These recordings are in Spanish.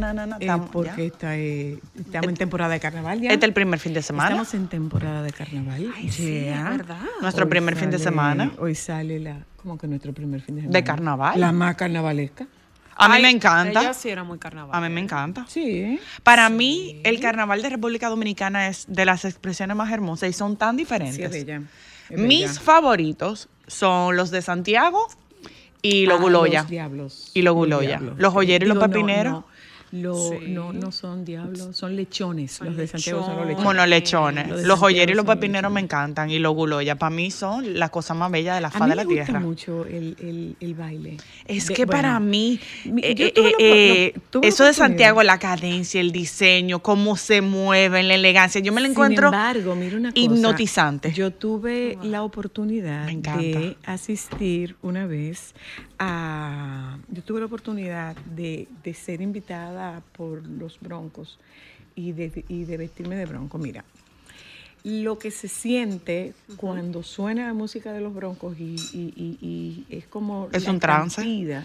Tananana, Eh, estamos- porque ya. está, eh, estamos en temporada de carnaval ya. Este es el primer fin de semana. Estamos en temporada de carnaval. sí, es verdad. Nuestro Hoy primer fin de semana. Hoy sale la, ¿cómo que nuestro primer fin de semana? ¿De carnaval? La más carnavalesca. A mí Ay, me encanta. Ella sí era muy carnaval. A mí me encanta. Sí. Para mí, el carnaval de República Dominicana es de las expresiones más hermosas y son tan diferentes. Sí, es bella. es Mis favoritos son los de Santiago y los Ah, Guloya. Los diablos. Y los guloya. diablos. Los joyeros y los no, pepineros. No, lo- Sí. no, no son diablos, son lechones. Son los de Santiago son los lechones. los lechones. Los Los joyeros y los pepineros me encantan. Y los guloya. Para mí son la cosa más bella de la faz mí de la me gusta tierra. mucho el, el, el baile. Es De- que para bueno, mí, mi- eh, yo eh, la eh, la eso de. Santiago, la cadencia, el diseño, cómo se mueven, la elegancia, yo me la encuentro embargo, mira una cosa. hipnotizante. Yo tuve la oportunidad de asistir una vez a. Yo tuve la oportunidad de, de ser invitada por los broncos y de, y de vestirme de bronco. Mira, lo que se siente cuando suena la música de los broncos y, y- y- y es como. Es la un trance. estampida,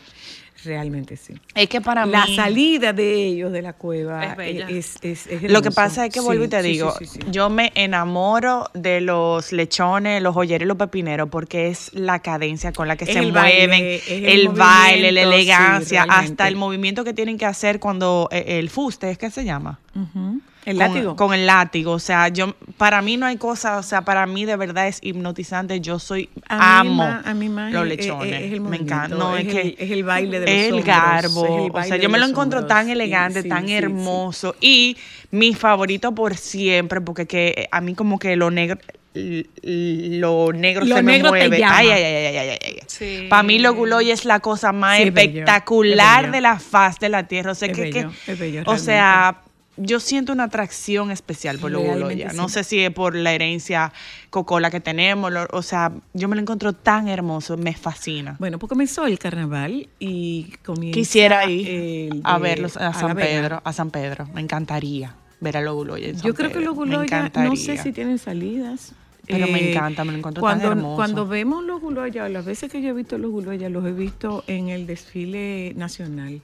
Realmente sí. es que para La mí, salida de ellos de la cueva Es bella. es, es, es lo que pasa es que vuelvo y te sí, digo, sí, sí, sí. yo me enamoro de los lechones, los joyeros y los pepineros porque es la cadencia con la que Es se el mueven, baile, el el, baile, la elegancia, hasta el movimiento que tienen que hacer cuando eh, el fuste, ¿es que se llama? Ujú. El con, látigo. Con el látigo. O sea, yo para mí no hay cosa, o sea, para mí de verdad es hipnotizante. Yo soy A mí amo a mí más los es- es- lechones. es el Me encanta. No, es, es que el- es el baile de los el hombros, garbo. es el o sea, yo me lo encuentro tan elegante, sí, tan sí, hermoso. Y mi favorito por siempre, porque que a mí como que lo negro lo negro Lo se me negro te mueve. llama. Ay, ay, ay, ay, ay, ay, ay. Sí. Para mí lo guloy es la cosa más Sí, espectacular es de la faz de la tierra. O sea, Es que, que- bello, es bello, o sea, yo siento una atracción especial por lo Realmente guloya. No sé si es por la herencia cocola que tenemos, lo- o sea, yo me lo encuentro tan hermoso, me fascina. Bueno, pues comenzó el carnaval y comienza Quisiera ir a verlos a San. Pedro, a San Pedro. Me encantaría ver a los guloya en San Yo creo que los Me guloya, no sé si tienen salidas. Eh, Pero me encanta, me lo encuentro tan hermoso. Cuando vemos los guloya, las veces que yo he visto los guloya, los he visto en el desfile nacional.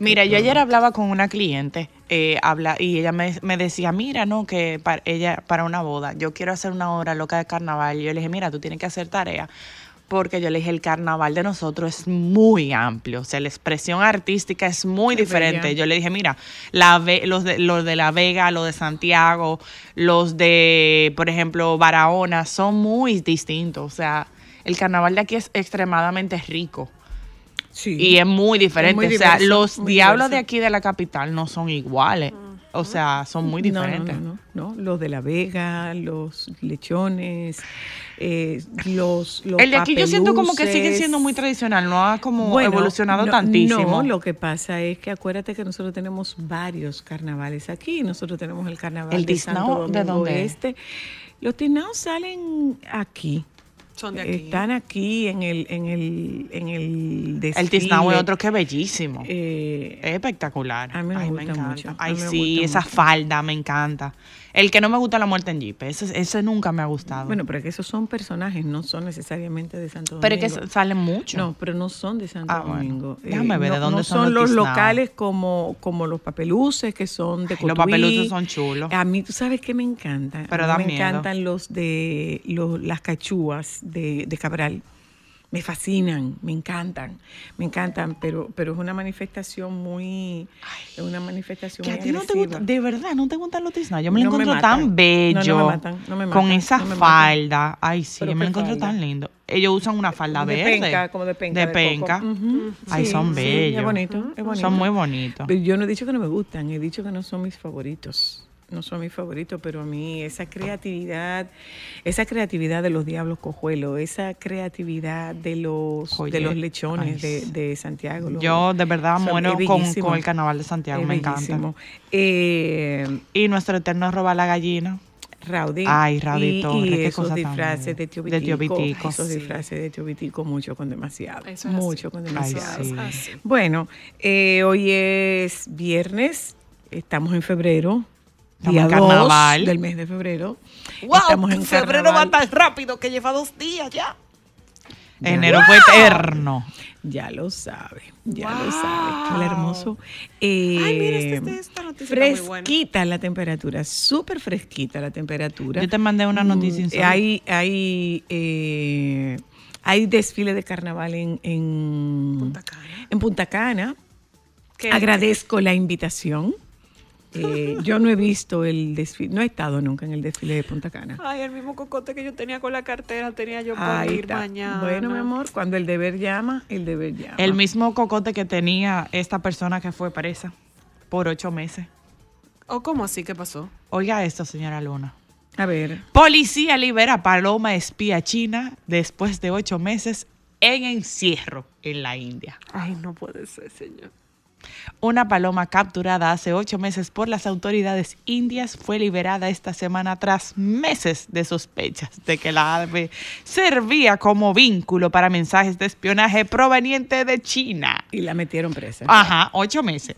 Mira, yo ayer hablaba con una cliente eh, habla, y ella me, me decía, mira, no, que para ella, para una boda, yo quiero hacer una obra loca de carnaval. Y yo le dije, mira, tú tienes que hacer tarea. Porque yo le dije, el carnaval de nosotros es muy amplio, o sea, la expresión artística es muy diferente. Yo le dije, mira, la Ve- los, de, los de La Vega, los de Santiago, los de, por ejemplo, Barahona, son muy distintos. O sea, el carnaval de aquí es extremadamente rico. Sí. Y es muy diferente. muy o sea, diverso, los diablos de diverso. aquí de la capital no son iguales. o sea, son muy No, no, diferentes. No, no, no, Los de La Vega, los lechones, eh, los, los El de aquí yo siento como que sigue papeluces. siendo muy tradicional, no ha como Bueno, evolucionado tantísimo. No, lo que pasa es que acuérdate que nosotros tenemos varios carnavales aquí. Nosotros tenemos el carnaval ¿El de Santo de Domingo dónde es? Este. Los tiznaos salen aquí. Son de aquí. Están aquí en el, en el, en el desfile. el tiznao es otro que es bellísimo. Eh, Es espectacular. a mí me Ay, gusta encanta. mucho, a Ay, mí me sí, gusta esa mucho. falda me encanta. El que no me gusta la muerte en Jeep. Ese, ese nunca me ha gustado. bueno, pero es que esos son personajes, no son necesariamente de Santo Domingo. pero es que salen mucho. No, pero no son de Santo Ah. Domingo. Eh, Déjame ver no, de dónde no son son los locales como, como los papeluces que son de Ay, los papeluces son chulos. A mí, tú sabes que me encanta. Pero da me miedo. encantan los de los, las cachúas de, de Cabral. Me fascinan, me encantan, me encantan, pero, pero es una manifestación muy, es una manifestación Que a ti no te gusta, de verdad, no te gustan los tiznados. Yo me lo No me encuentro tan bello. no me matan, no me con matan, esa no me matan. falda. Ay, sí, yo me lo encuentro tan lindo. Ellos usan una falda de verde. penca, como de penca. De coco. penca. Ujú, Ay, sí, son sí, bellos. es bonito, es bonito. Son muy bonitos. Pero Yo no he dicho que no me gustan, he dicho que no son mis favoritos. No son mis favoritos, pero a mí esa creatividad, esa creatividad de los diablos cojuelos, esa creatividad de los Oye, de los lechones ay, de, Santiago. los- Yo de verdad son- muero con, el carnaval de Santiago, me encanta. Eh, Y nuestro eterno roba la gallina. Rowdy. Ay, y, Torres, y qué esos cosa disfraces de tío De tío Vitico, Vitico. Esos Sí. disfraces de tío Vitico, mucho con demasiado. Eso es mucho con demasiado. Ah, sí. Bueno, eh, hoy es viernes, estamos en febrero, día en 2 carnaval. del mes de febrero. Wow, estamos en febrero va carnaval. tan rápido que lleva dos días ya. Ya. Enero fue eterno. Ya lo sabe, ya lo sabe. Qué hermoso. Eh, Ay, mira, este- este- esta noticia está muy buena. Fresquita la temperatura, súper fresquita la temperatura. Yo te mandé una noticia Mm. Hay, hay, eh, hay desfile de carnaval en, en Punta Cana. En Punta Cana. ¿Qué? Agradezco la invitación. Eh, yo no he visto el desfile, no he estado nunca en el desfile de Punta Cana. Ay, el mismo cocote que yo tenía con la cartera tenía yo para Ahí ir está. mañana. Bueno, mi amor, cuando el deber llama, el deber llama. El mismo cocote que tenía esta persona que fue presa por ocho meses. ¿O cómo así? ¿Qué pasó? Oiga esto, señora Luna. A ver, Policía libera paloma espía china después de ocho meses en encierro en la India. Ay, no puede ser, señor. Una paloma capturada hace ocho meses por las autoridades indias fue liberada esta semana tras meses de sospechas de que la ave servía como vínculo para mensajes de espionaje proveniente de China. y la metieron presa. Ajá, ocho meses.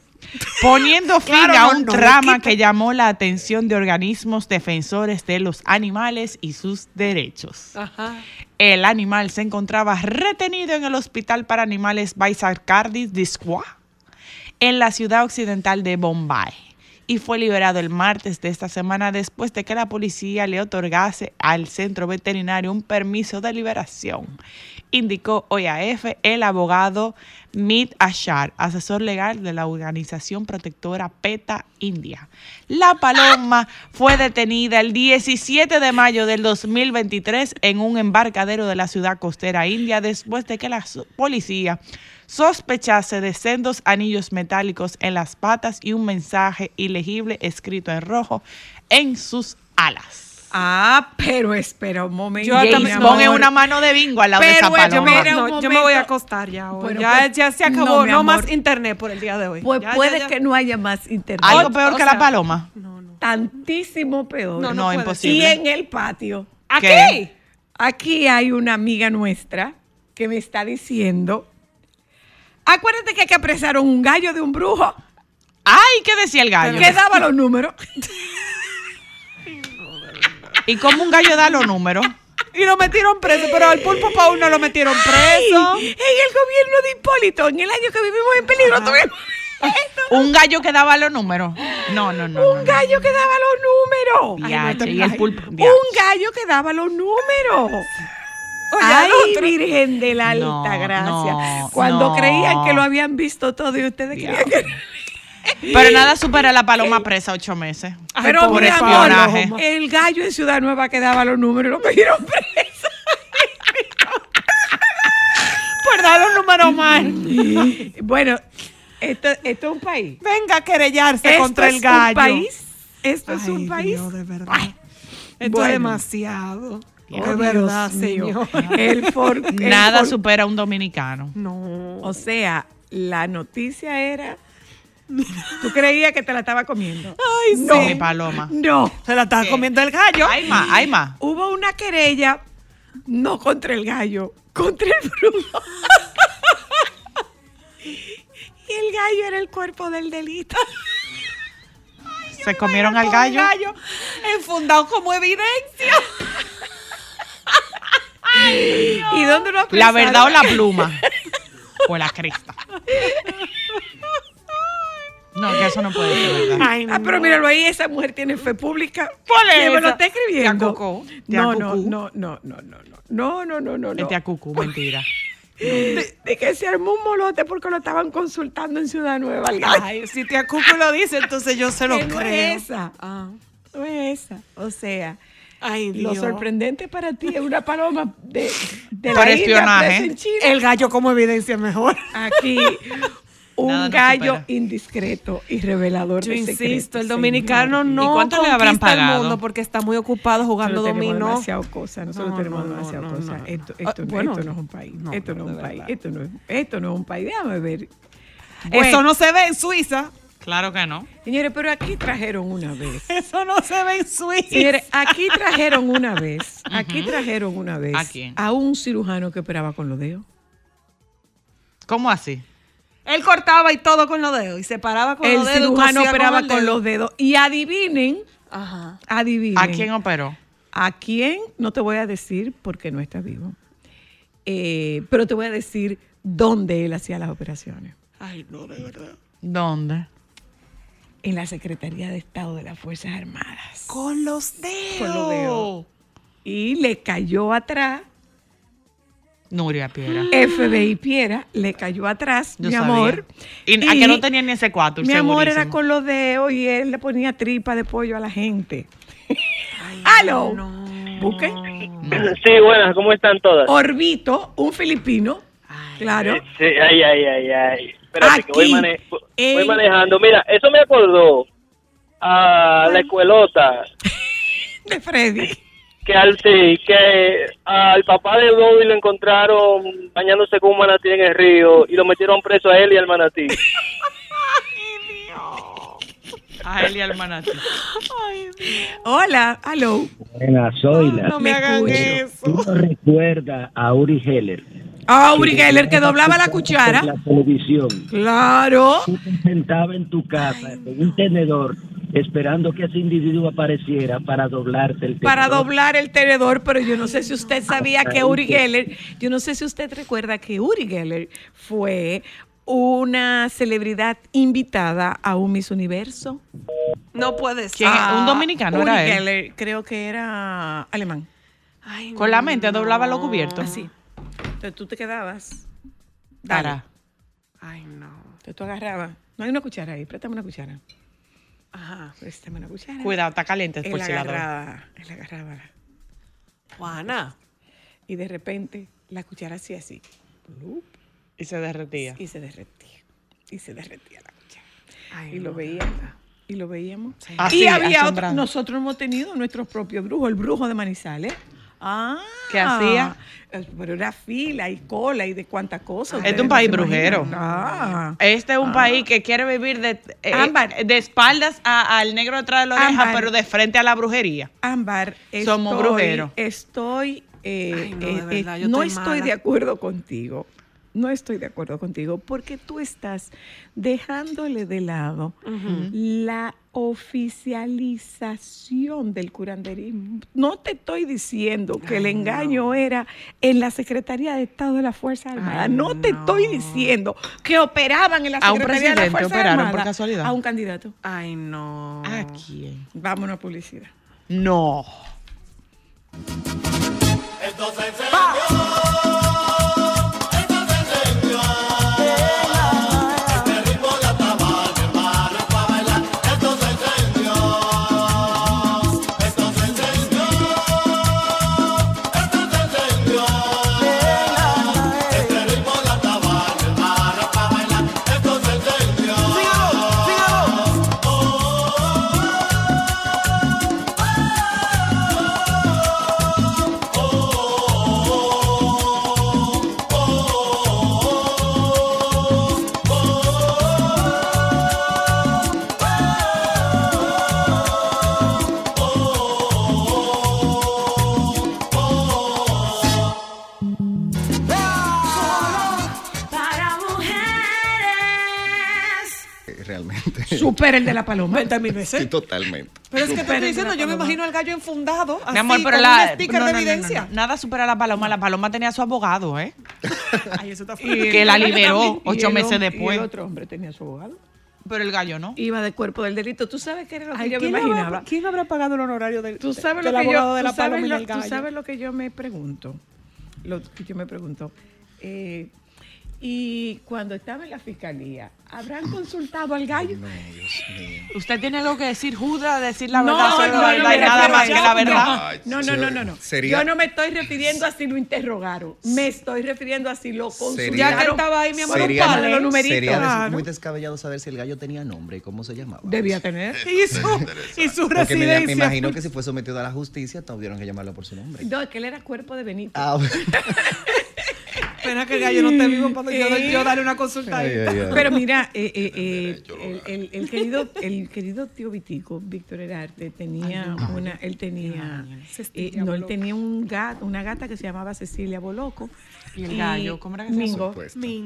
Poniendo fin Claro, a un no le trama quita. que llamó la atención de organismos defensores de los animales y sus derechos. Ajá. El animal se encontraba retenido en el hospital para animales Baisarcardis Disqua en la ciudad occidental de Bombay y fue liberado el martes de esta semana después de que la policía le otorgase al centro veterinario un permiso de liberación, indicó hoy a F el abogado Mit Ashar, asesor legal de la organización protectora PETA India. La paloma fue detenida el 17 de mayo del 2023 en un embarcadero de la ciudad costera india después de que la policía sospechase de sendos anillos metálicos en las patas y un mensaje ilegible escrito en rojo en sus alas. Ah, pero espera un momento. Yo James también- Bond no. es una mano de bingo al lado de Pero esa bueno, paloma. mira, No, yo me voy a acostar ya hoy. Bueno, ya, pues, ya se acabó. No, más internet por el día de hoy. Pues Ya, puede ya. que no haya más internet. Algo peor o que sea, la paloma. No, no. Tantísimo peor. No, No, imposible. Y en el patio. ¿A ¿Qué? qué? Aquí hay una amiga nuestra que me está diciendo, acuérdate que, que apresaron un gallo de un brujo Ay, ¿qué decía el gallo? que daba los números. ¿Y cómo un gallo da los números? Y lo metieron preso, pero al pulpo Paul no lo metieron preso. Ay, en el gobierno de Hipólito, en el año que vivimos en peligro, tuvimos ¿Un gallo que daba los números? No, no, no. no, un gallo que daba los números. Diache, y el pulpo. Un gallo que daba los números. Oye, Ay, Virgen de la No, Alta Gracia. no, Cuando no. creían que lo habían visto todo y ustedes creían que Pero nada supera la paloma presa ocho meses. Ay, Pero por mi amor, el gallo en Ciudad Nueva que daba los números lo cogieron preso. Por dar los números mal. bueno, Esto, esto es un país. Venga a querellarse Esto contra es el gallo. un país. Esto es un país. Dios, de verdad. Ay, Esto bueno. es demasiado. Oh, de verdad, señor. El for- el Nada for- supera a un dominicano. No. O sea, la noticia era. Tú creías que te la estaba comiendo. Ay, No. Mi paloma. No. Se la estaba comiendo el gallo. Hay más, hay más. Hubo una querella, no contra el gallo, contra el brujo. y el gallo era el cuerpo del delito. Se comieron al gallo. gallo enfundado como evidencia. ¿Y dónde lo La verdad o la pluma. o la cresta. No, que eso no puede ser verdad. Ay, Ah, pero míralo ahí, esa mujer tiene fe pública. ¿Cuál es Que me lo está escribiendo. Tía No, no, no, no, no, no, no. No, no, no, no, no. Este a cucú, mentira. De, de que se armó un molote porque lo estaban consultando en Ciudad Nueva. Ay, si tía Cuco lo dice, entonces yo se lo Que no creo. es esa. Ah. No es esa. O sea, Ay, lo sorprendente para ti es una paloma de, de Por la espionaje. en China. El gallo como evidencia mejor. Aquí un Nada gallo supera. indiscreto y revelador Yo de insisto, secretos, el dominicano señor. no ¿Y cuánto le habrán conquista el pagado? mundo porque está muy ocupado jugando Nosotros tenemos dominó. demasiado cosa, nosotros No, tenemos no, no, demasiado no, cosa. no. Esto, Ah, esto, bueno, esto no es un país. no, esto no, no, es un país. Esto no, es, esto no es un país. Déjame ver. Eso no se ve en Suiza. Claro que no. Señores, pero aquí trajeron una vez. Eso no se ve en Suiza. Señores, aquí trajeron una vez. Aquí trajeron una vez. ¿A quién? A un cirujano que operaba con los dedos. ¿Cómo así? Él cortaba y todo con los dedos y se paraba con el los dedos. cirujano cosía operaba el con los dedos. Y adivinen, Ajá. adivinen. ¿A quién operó? ¿A quién? No te voy a decir porque no está vivo. Eh, pero te voy a decir dónde él hacía las operaciones. Ay, no, de verdad. ¿Dónde? En la Secretaría de Estado de las Fuerzas Armadas. Con los dedos. Con los dedos. Y le cayó atrás, Nuria Piera. FBI Piera, le cayó atrás, Yo mi sabía. amor. Y, a que no tenía ni ese cuatro. Mi amor era segurísimo. con los dedos y él le ponía tripa de pollo a la gente. ¡Aló! Busque. Sí, buenas, ¿cómo están todas? Orbito, un filipino. Claro. Sí, ay, ay, ay, ay. Espérate, que voy, Aquí, mane- voy manejando. Mira, eso me acordó a la escuelota De Freddy. Que al sí, que al papá de Bobby lo encontraron bañándose con un manatí en el río y lo metieron preso a él y al manatí. A él y al manatí. Hola, aló. Buenas, Zoila. No me, Me hagan escucho. eso. Tú no recuerdas a Uri Heller. Ah, Uri Geller que doblaba la cuchara. En la televisión. Claro. Tú te sentabas en tu casa, en un tenedor, esperando que ese individuo apareciera para doblarte el tenedor. Para doblar el tenedor, pero yo no sé si usted sabía que Uri Geller, yo no sé si usted recuerda que Uri Geller fue una celebridad invitada a un Miss Universo. No puede ser. Ah, ¿Un dominicano Uri era él? Geller, creo que era alemán. Ay, Con la mente no. doblaba lo cubierto. Así. Entonces tú te quedabas. Dale. Para. Ay, no. Entonces tú agarrabas. No hay una cuchara ahí, préstame una cuchara. Ajá. Préstame una cuchara. Cuidado, está caliente Él por si la droga. agarraba, él agarraba. Juana. Y de repente la cuchara hacía así. Y se derretía. Y se derretía. Y se derretía la cuchara. Ay, y lo veíamos. Y lo veíamos. Así, y había otro, nosotros hemos tenido nuestro propio brujo, el brujo de Manizales. Ah, ¿Qué hacía? eh, Pero era fila y cola y de cuánta cosa. Este es un país brujero. Ah. Este es un país que quiere vivir de, eh, Ámbar. de espaldas a- al negro detrás de la oreja, Ámbar. pero de frente a la brujería. Ámbar, Somos estoy- brujeros. Estoy, eh, Ay, no, de verdad, eh, yo no estoy estoy mala. de acuerdo contigo. No estoy de acuerdo contigo porque tú estás dejándole de lado la oficialización del curanderismo. No te estoy diciendo que el engaño era en la Secretaría de Estado de las Fuerzas Armadas. Ay, no te estoy diciendo que operaban en la ¿A un Secretaría de presidente Fuerzas operaron por Armadas. casualidad? A un candidato. Ay, no. ¿A quién? Vámonos a publicidad. No. El de la paloma. 20 mil veces. Sí, totalmente. Pero es que te estoy diciendo, yo me imagino al gallo enfundado, así, Mi amor, pero con la. un sticker no, de no, no, no, evidencia. no. Nada supera a la paloma. La paloma tenía a su abogado, ¿eh? Ay, eso está Y que la liberó ocho meses después. Y el otro hombre tenía su abogado. Pero el gallo no. Iba de cuerpo del delito. ¿Tú sabes qué era lo que Ay, yo me ¿quién, imaginaba? habrá, ¿Quién habrá pagado el honorario del, Tú sabes del lo que abogado yo, de la paloma y tú sabes lo que yo me pregunto. Lo que yo me pregunto. Eh, y cuando estaba en la fiscalía, ¿habrán consultado al gallo? No, Dios mío. Usted tiene algo que decir, Juda, decir la No, verdad, no, la no, verdad nada más que la verdad. No, no, no, no, no. Sería- Yo no me estoy refiriendo a si lo interrogaron. Me estoy refiriendo a si lo consultaron. Ya que estaba ahí, mi amor, Sería, un palo, los numeritos. sería Claro. muy descabellado saber si el gallo tenía nombre y cómo se llamaba. Debía tener. Y su, y su Porque me, residencia. me imagino que si fue sometido a la justicia, tuvieron que llamarlo por su nombre. No, es que él era cuerpo de Benito. Ah, bueno. Pena que el gallo no esté vivo para yo, yo darle una consulta ahí. Ay, ay, ay. Pero mira, eh, eh, eh, el, el- el querido, el querido tío Vitico, Víctor Herarte, tenía una, él tenía, eh, no, él tenía un gato, una gata que se llamaba Cecilia Boloco. ¿Y el gallo? ¿Cómo era que se Mingo.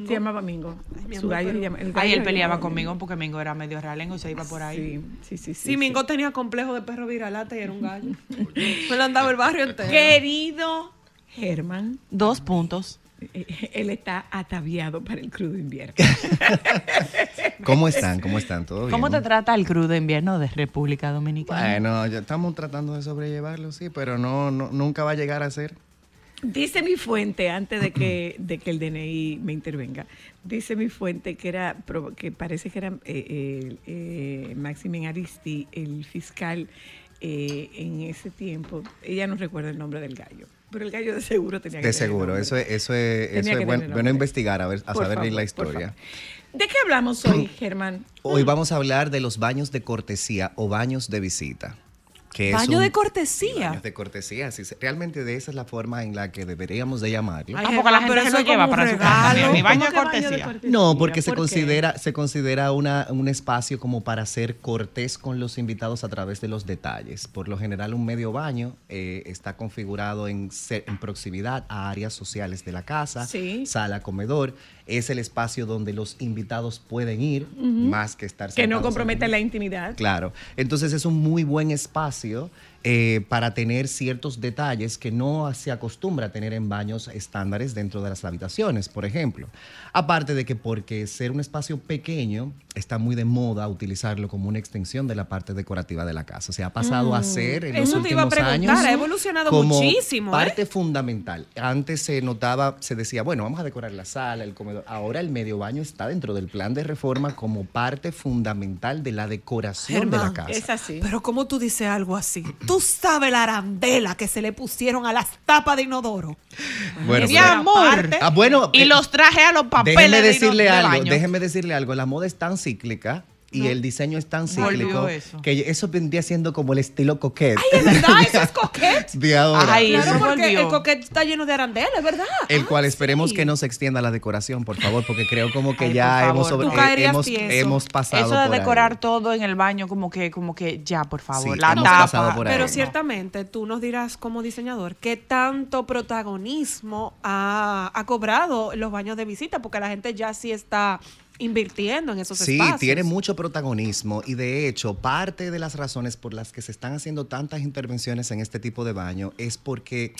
Se llamaba Mingo. mi Su gallo llama- el Ay, gallo él se peleaba conmigo porque Mingo era medio realengo y se iba por ahí. Sí, sí, sí. sí, Sí, Mingo tenía complejo de perro viralata y era un gallo. Me lo andaba el barrio entero. Querido Germán, Dos puntos. él está ataviado para el crudo invierno. ¿Cómo están? ¿Cómo están? ¿Todo bien? ¿Cómo te trata el crudo invierno de República Dominicana? Bueno, ya estamos tratando de sobrellevarlo, sí, pero no, no nunca va a llegar a ser. Dice mi fuente, antes de que, de que el DNI me intervenga, dice mi fuente que era que parece que era eh, eh, eh, Maximin Aristi, el fiscal eh, en ese tiempo. Ella no recuerda el nombre del gallo, pero el gallo de seguro tenía que De tener seguro, eso es, eso es, Tenía eso es bueno nombre. investigar, a ver, a Por saber favor, la historia. ¿De qué hablamos hoy, Germán? Hoy vamos a hablar de los baños de cortesía o baños de visita. Que es Baño un- de cortesía. Baños de cortesía, sí, realmente de esa es la forma en la que deberíamos de llamarlo. Ay, Ah, porque la gente se lo lleva para su casa. Mi ¿Cómo baño de cortesía. No, porque se considera, se considera una, un espacio como para ser cortés con los invitados a través de los detalles. Por lo general, un medio baño eh, está configurado en, en proximidad a áreas sociales de la casa, Sí. sala, comedor. Es el espacio donde los invitados pueden ir, más que estar Que no un- la intimidad. Claro. Entonces es un muy buen espacio eh, para tener ciertos detalles que no se acostumbra a tener en baños estándares dentro de las habitaciones, por ejemplo. Aparte de que porque ser un espacio pequeño está muy de moda utilizarlo como una extensión de la parte decorativa de la casa. Se ha pasado a ser en los Eso te iba a últimos preguntar, años ha evolucionado como muchísimo, ¿eh? Parte fundamental. Antes se notaba, se decía, bueno, vamos a decorar la sala, el comedor. Ahora el medio baño está dentro del plan de reforma como parte fundamental de la decoración de la casa. Es así. Pero ¿cómo tú dices algo así? Tú sabes la arandela que se le pusieron a las tapas de inodoro. Bueno, Mi amor. Ah, bueno, y eh, los traje a los papeles déjeme de decirle de algo, baño. déjeme decirle algo, la moda es tan cíclica y el diseño es tan cíclico eso. que eso vendría siendo como el estilo coquete Es verdad, eso es coquete. de ahora. Ay, Claro, eso porque volvió. el coquete está lleno de arandelas, es verdad. el Ah, cual esperemos sí. que no se extienda la decoración, por favor, porque creo como que Ay, ya hemos, sobre- eh, hemos, hemos pasado Eso de por ahí. decorar todo en el baño, como que, como que ya, por favor, Sí, la hemos tapa. pasado por ahí. Pero No. ciertamente tú nos dirás como diseñador qué tanto protagonismo ha, ha cobrado los baños de visita, porque la gente ya sí está invirtiendo en esos Sí, espacios. tiene mucho protagonismo y de hecho parte de las razones por las que se están haciendo tantas intervenciones en este tipo de baño es porque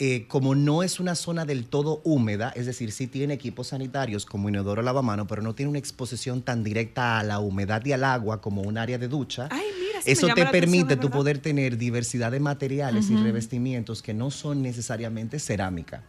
eh, como no es una zona del todo húmeda, es decir, sí tiene equipos sanitarios como inodoro lavamano, pero no tiene una exposición tan directa a la humedad y al agua como un área de ducha. Ay, mira, sí me Eso te atención, permite es tú poder tener diversidad de materiales y revestimientos que no son necesariamente cerámica.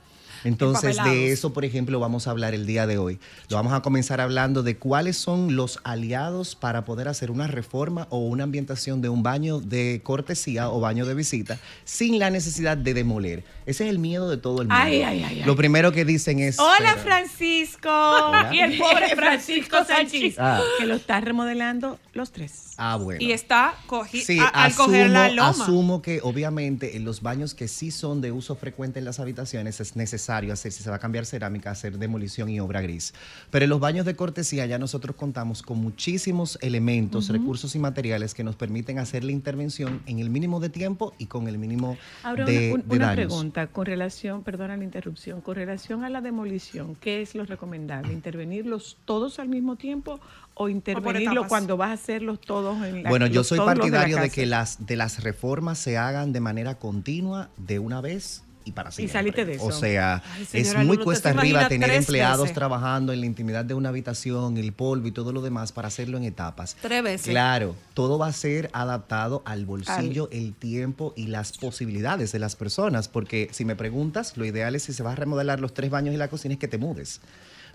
Entonces, de eso, por ejemplo, vamos a hablar el día de hoy. Lo vamos a comenzar hablando de cuáles son los aliados para poder hacer una reforma o una ambientación de un baño de cortesía o baño de visita sin la necesidad de demoler. Ese es el miedo de todo el mundo. Ay, ay, ay, ay. Lo primero que dicen es... Hola, pero- Francisco. Hola. Y el pobre Francisco Sánchez. Ah. Que lo está remodelando los tres. Ah, bueno. Y está cogi- Sí, a- al coger la asumo, loma. asumo que obviamente en los baños que sí son de uso frecuente en las habitaciones es necesario necesario hacer, si se va a cambiar cerámica, hacer demolición y obra gris. Pero en los baños de cortesía ya nosotros contamos con muchísimos elementos, recursos y materiales que nos permiten hacer la intervención en el mínimo de tiempo y con el mínimo Ahora, de, una, un- de una daños. pregunta con relación, perdona la interrupción, con relación a la demolición, ¿qué es lo recomendable? ¿Intervenirlos todos al mismo tiempo o intervenirlos etapas. cuando vas a hacerlos todos en la Bueno, yo soy de partidario de, casa? que las de las reformas se hagan de manera continua, de una vez y para siempre. salite de eso. O sea, Ay, es muy cuesta arriba tener empleados veces. trabajando en la intimidad de una habitación, el polvo y todo lo demás para hacerlo en etapas. Tres veces. Claro, todo va a ser adaptado al bolsillo, el tiempo y las posibilidades de las personas, porque si me preguntas, lo ideal es si se va a remodelar los tres baños y la cocina es que te mudes.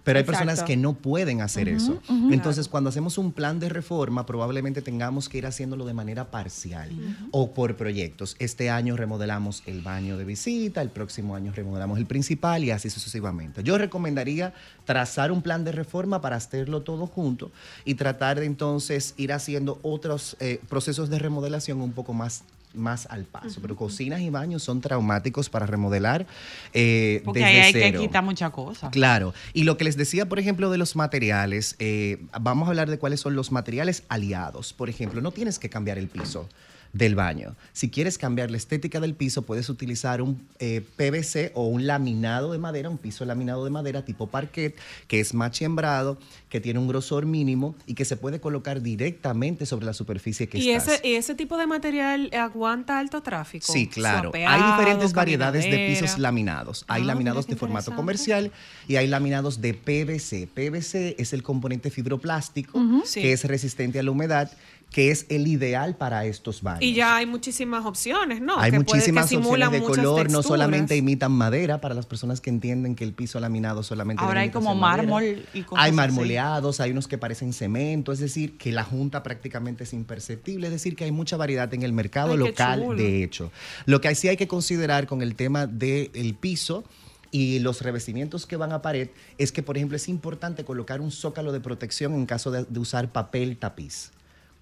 Pero hay Exacto. personas que no pueden hacer eso. Entonces, cuando hacemos un plan de reforma, probablemente tengamos que ir haciéndolo de manera parcial o por proyectos. Este año remodelamos el baño de visita, el próximo año remodelamos el principal y así sucesivamente. Yo recomendaría trazar un plan de reforma para hacerlo todo junto y tratar de entonces ir haciendo otros eh, procesos de remodelación un poco más más al paso, pero cocinas y baños son traumáticos para remodelar eh, Porque desde ahí hay cero. que quitar muchas cosas. Claro. Y lo que les decía, por ejemplo, de los materiales, eh, vamos a hablar de cuáles son los materiales aliados. Por ejemplo, no tienes que cambiar el piso del baño. Si quieres cambiar la estética del piso, puedes utilizar un eh, PVC o un laminado de madera, un piso laminado de madera tipo parquet, que es machembrado, que tiene un grosor mínimo y que se puede colocar directamente sobre la superficie que Y estás. ese, y ese tipo de material aguanta alto tráfico. Sí, claro. Hay diferentes variedades de pisos laminados. Hay Ah, laminados de formato comercial y hay laminados de PVC. PVC es el componente fibroplástico Sí. que es resistente a la humedad, que es el ideal para estos baños. Y ya hay muchísimas opciones, ¿no? hay Que puede- que muchísimas opciones de color, no solamente imitan madera para las personas que entienden que el piso laminado solamente Ahora hay como imitarse madera. mármol y cosas Hay así. marmoleados, hay unos que parecen cemento, es decir, que la junta prácticamente es imperceptible, es decir, que hay mucha variedad en el mercado Ay, local, de hecho. Lo que sí hay que considerar con el tema del piso y los revestimientos que van a pared es que, por ejemplo, es importante colocar un zócalo de protección en caso de, de usar papel tapiz.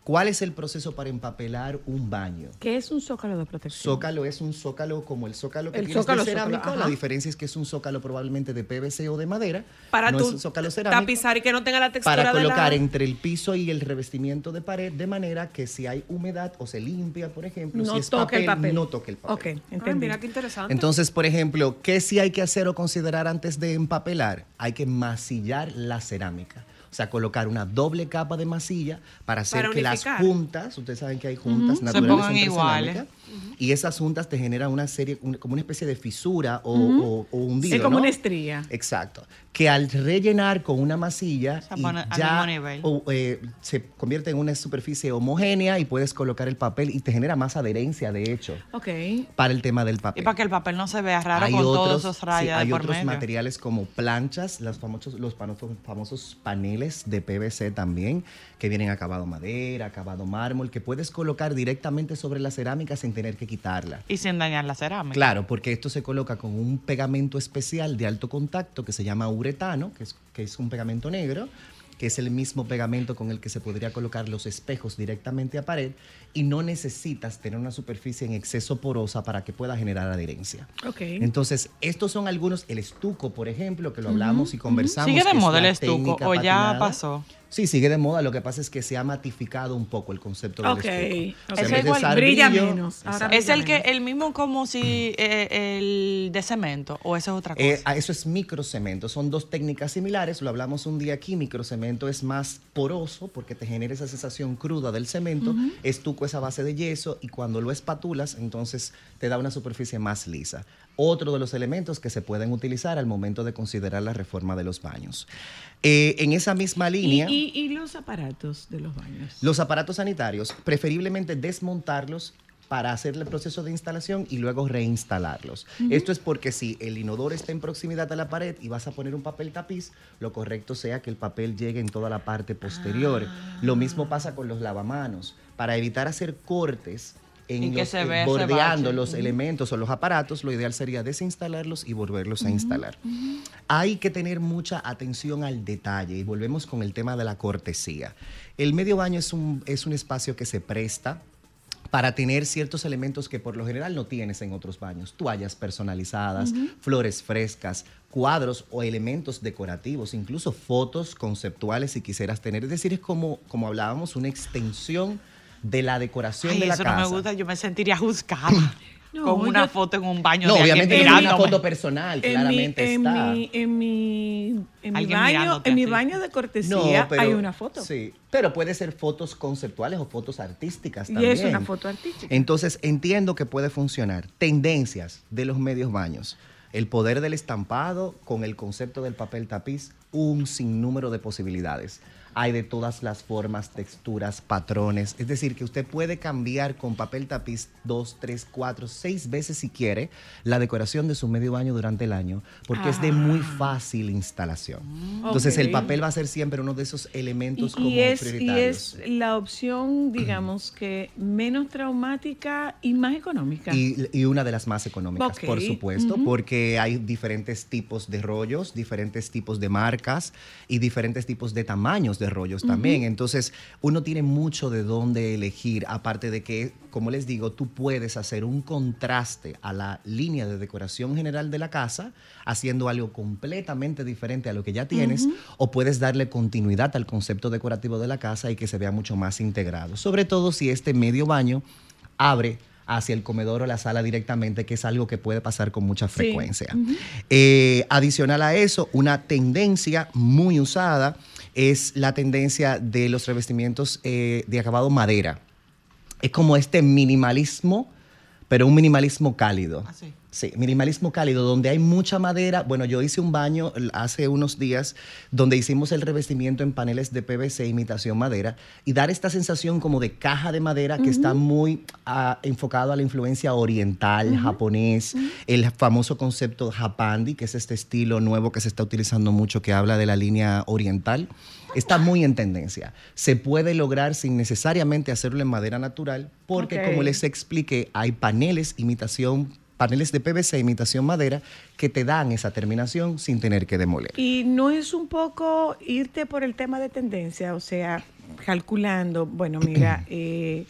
¿Cuál es el proceso para empapelar un baño? ¿Qué es un zócalo de protección? Zócalo es un zócalo como el zócalo que El tienes zócalo, de cerámico. zócalo, la diferencia es que es un zócalo probablemente de PVC o de madera. Para no tú es un zócalo cerámico. tapizar y que no tenga la textura Para de la- colocar entre el piso y el revestimiento de pared de manera que si hay humedad o se limpia, por ejemplo, No si es toque el papel. no toque el papel. Ok, Ay, entendí. mira qué interesante. Entonces, por ejemplo, ¿qué sí hay que hacer o considerar antes de empapelar? Hay que masillar la cerámica. O sea, colocar una doble capa de masilla para hacer Para que las juntas, ustedes saben que hay juntas Se naturales pongan entre iguales. Cerámica, y esas juntas te generan una serie, un- como una especie de fisura o, o- o hundido, Es como ¿no? una estría. Exacto. Que al rellenar con una masilla Se y pone al ya nivel. o, eh, se convierte en una superficie homogénea y puedes colocar el papel y te genera más adherencia, de hecho, Ok. para el tema del Y papel. para que el papel no se vea raro con todos esos sí, rayas hay de por otros medio. materiales como planchas, los famosos, los famosos, famosos paneles de PVC también, que vienen acabado madera, acabado mármol, que puedes colocar directamente sobre la cerámica sin tener que quitarla. Y sin dañar la cerámica. Claro, porque esto se coloca con un pegamento especial de alto contacto que se llama uretano, que es, que es un pegamento negro, que es el mismo pegamento con el que se podría colocar los espejos directamente a pared y no necesitas tener una superficie en exceso porosa para que pueda generar adherencia. Ok. Entonces, estos son algunos, el estuco, por ejemplo, que lo hablamos y conversamos. ¿Sigue de moda el estuco o ya patinada. pasó? Sí, sigue de moda. Lo que pasa es que se ha matificado un poco el concepto del estuco. ok. en Es igual, brilla brillo, menos. Ahora. ¿Es el que el mismo como si eh, el de cemento o eso es otra cosa? Eh, ah, eso es microcemento. Son dos técnicas similares. Lo hablamos un día aquí. Microcemento es más poroso porque te genera esa sensación cruda del cemento. Estuco es a base de yeso y cuando lo espatulas, entonces te da una superficie más lisa. Otro de los elementos que se pueden utilizar al momento de considerar la reforma de los baños. Eh, en esa misma ¿Y, línea. y, y los aparatos de los baños? Los aparatos sanitarios, preferiblemente desmontarlos para hacer el proceso de instalación y luego reinstalarlos. Esto es porque si el inodoro está en proximidad a la pared y vas a poner un papel tapiz, lo correcto sea que el papel llegue en toda la parte posterior. Lo mismo pasa con los lavamanos. Para evitar hacer cortes en Y que los- se eh, ese bordeando los elementos o los aparatos, lo ideal sería desinstalarlos y volverlos a instalar. Hay que tener mucha atención al detalle y volvemos con el tema de la cortesía. El medio baño es un, es un espacio que se presta para tener ciertos elementos que por lo general no tienes en otros baños. Toallas personalizadas, flores frescas, cuadros o elementos decorativos, incluso fotos conceptuales si quisieras tener. Es decir, es como, como hablábamos, una extensión de la decoración Ay, de la eso casa. no me gusta, yo me sentiría juzgada. No, con una yo- foto en un baño No, de obviamente es una foto personal, En mi, claramente en, está. mi, en, mi, en mi baño, en mi baño de cortesía hay una foto. Sí, pero puede ser fotos conceptuales o fotos artísticas Y también. es una foto artística. Entonces entiendo que puede funcionar. Tendencias de los medios baños. El poder del estampado con el concepto del papel tapiz, un sinnúmero de posibilidades. Hay de todas las formas, texturas, patrones. Es decir, que usted puede cambiar con papel tapiz dos, tres, cuatro, seis veces si quiere la decoración de su medio baño durante el año, porque es de muy fácil instalación. Entonces, el papel va a ser siempre uno de esos elementos Y, como y es, y es la opción, digamos, que menos traumática y más económica. Y, y una de las más económicas, por supuesto, porque hay diferentes tipos de rollos, diferentes tipos de marcas y diferentes tipos de tamaños de rollos también. Entonces, uno tiene mucho de dónde elegir, aparte de que, como les digo, tú puedes hacer un contraste a la línea de decoración general de la casa, haciendo algo completamente diferente a lo que ya tienes, o puedes darle continuidad al concepto decorativo de la casa y que se vea mucho más integrado. Sobre todo si este medio baño abre hacia el comedor o la sala directamente, que es algo que puede pasar con mucha frecuencia. Eh, adicional a eso, una tendencia muy usada es la tendencia de los revestimientos eh, de acabado madera. Es como este minimalismo, pero un minimalismo cálido. Ah, sí. Minimalismo cálido, donde hay mucha madera. Bueno, yo hice un baño hace unos días donde hicimos el revestimiento en paneles de PVC imitación madera y dar esta sensación como de caja de madera que está muy ah, enfocado a la influencia oriental, japonés, el famoso concepto japandi, que es este estilo nuevo que se está utilizando mucho que habla de la línea oriental. Está muy en tendencia. Se puede lograr sin necesariamente hacerlo en madera natural, porque como les expliqué, hay paneles imitación paneles de PVC imitación madera que te dan esa terminación sin tener que demoler. Y no es un poco irte por el tema de tendencia, o sea, calculando, bueno, mira, eh,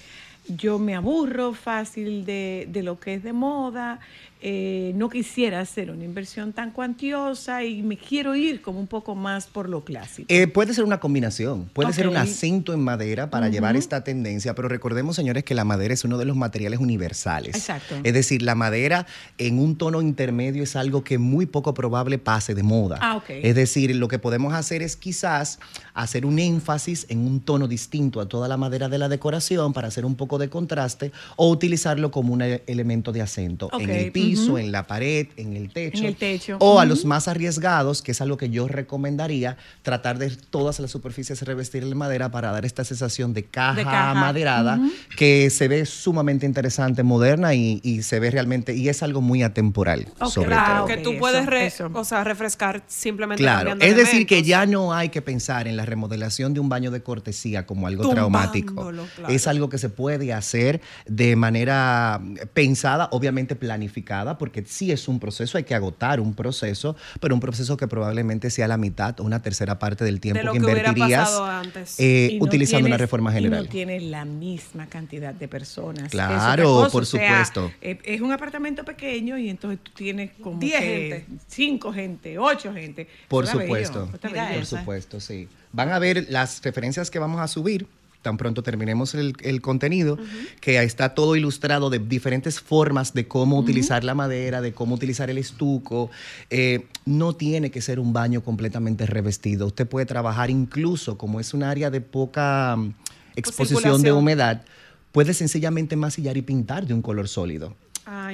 yo me aburro fácil de, de lo que es de moda, eh, no quisiera hacer una inversión tan cuantiosa y me quiero ir como un poco más por lo clásico. Eh, puede ser una combinación, puede ser un acento en madera para llevar esta tendencia, pero recordemos, señores, que la madera es uno de los materiales universales. Exacto. Es decir, la madera en un tono intermedio es algo que muy poco probable pase de moda. Ah, ok. Es decir, lo que podemos hacer es quizás hacer un énfasis en un tono distinto a toda la madera de la decoración para hacer un poco de contraste o utilizarlo como un e- elemento de acento en el piso, en la pared, en el techo. En el techo. O a los más arriesgados, que es algo que yo recomendaría, tratar de todas las superficies revestir de madera para dar esta sensación de caja, De caja. maderada que se ve sumamente interesante, moderna y, y se ve realmente, y es algo muy atemporal, sobre Claro, todo. que tú puedes re- eso. o sea, refrescar simplemente Claro, es decir, que ya no hay que pensar en la remodelación de un baño de cortesía como algo Tumbándolo, traumático. claro. Es algo que se puede hacer de manera pensada, obviamente planificada, porque sí es un proceso, hay que agotar un proceso, pero un proceso que probablemente sea la mitad o una tercera parte del tiempo de que invertirías antes. eh, Y no utilizando una tienes- reforma y general. no tiene la misma cantidad de personas. Claro, por o sea, supuesto. eh, es un apartamento pequeño y entonces tú tienes como Diez que gente. cinco gente, ocho gente. Por supuesto, por supuesto, sí. Van a ver las referencias que vamos a subir. Tan pronto terminemos el, el contenido, que ahí está todo ilustrado de diferentes formas de cómo utilizar la madera, de cómo utilizar el estuco. Eh, no tiene que ser un baño completamente revestido. Usted puede trabajar incluso, como es un área de poca mm, exposición de humedad, puede sencillamente masillar y pintar de un color sólido.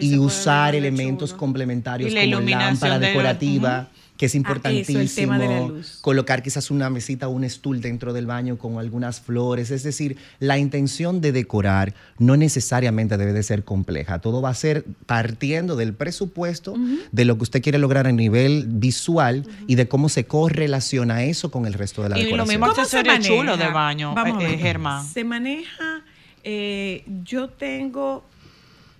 Y usar elementos complementarios Y la como lámpara decorativa, que es Ah, eso, importantísimo. el tema de la luz. Colocar quizás una mesita o un stool dentro del baño con algunas flores. Es decir, la intención de decorar no necesariamente debe de ser compleja. Todo va a ser partiendo del presupuesto, de lo que usted quiere lograr a nivel visual y de cómo se correlaciona eso con el resto de la Y lo decoración. mismo ¿Cómo se accesorio maneja? chulo de baño, Vamos a eh, ver. Germán. Se maneja, eh, yo tengo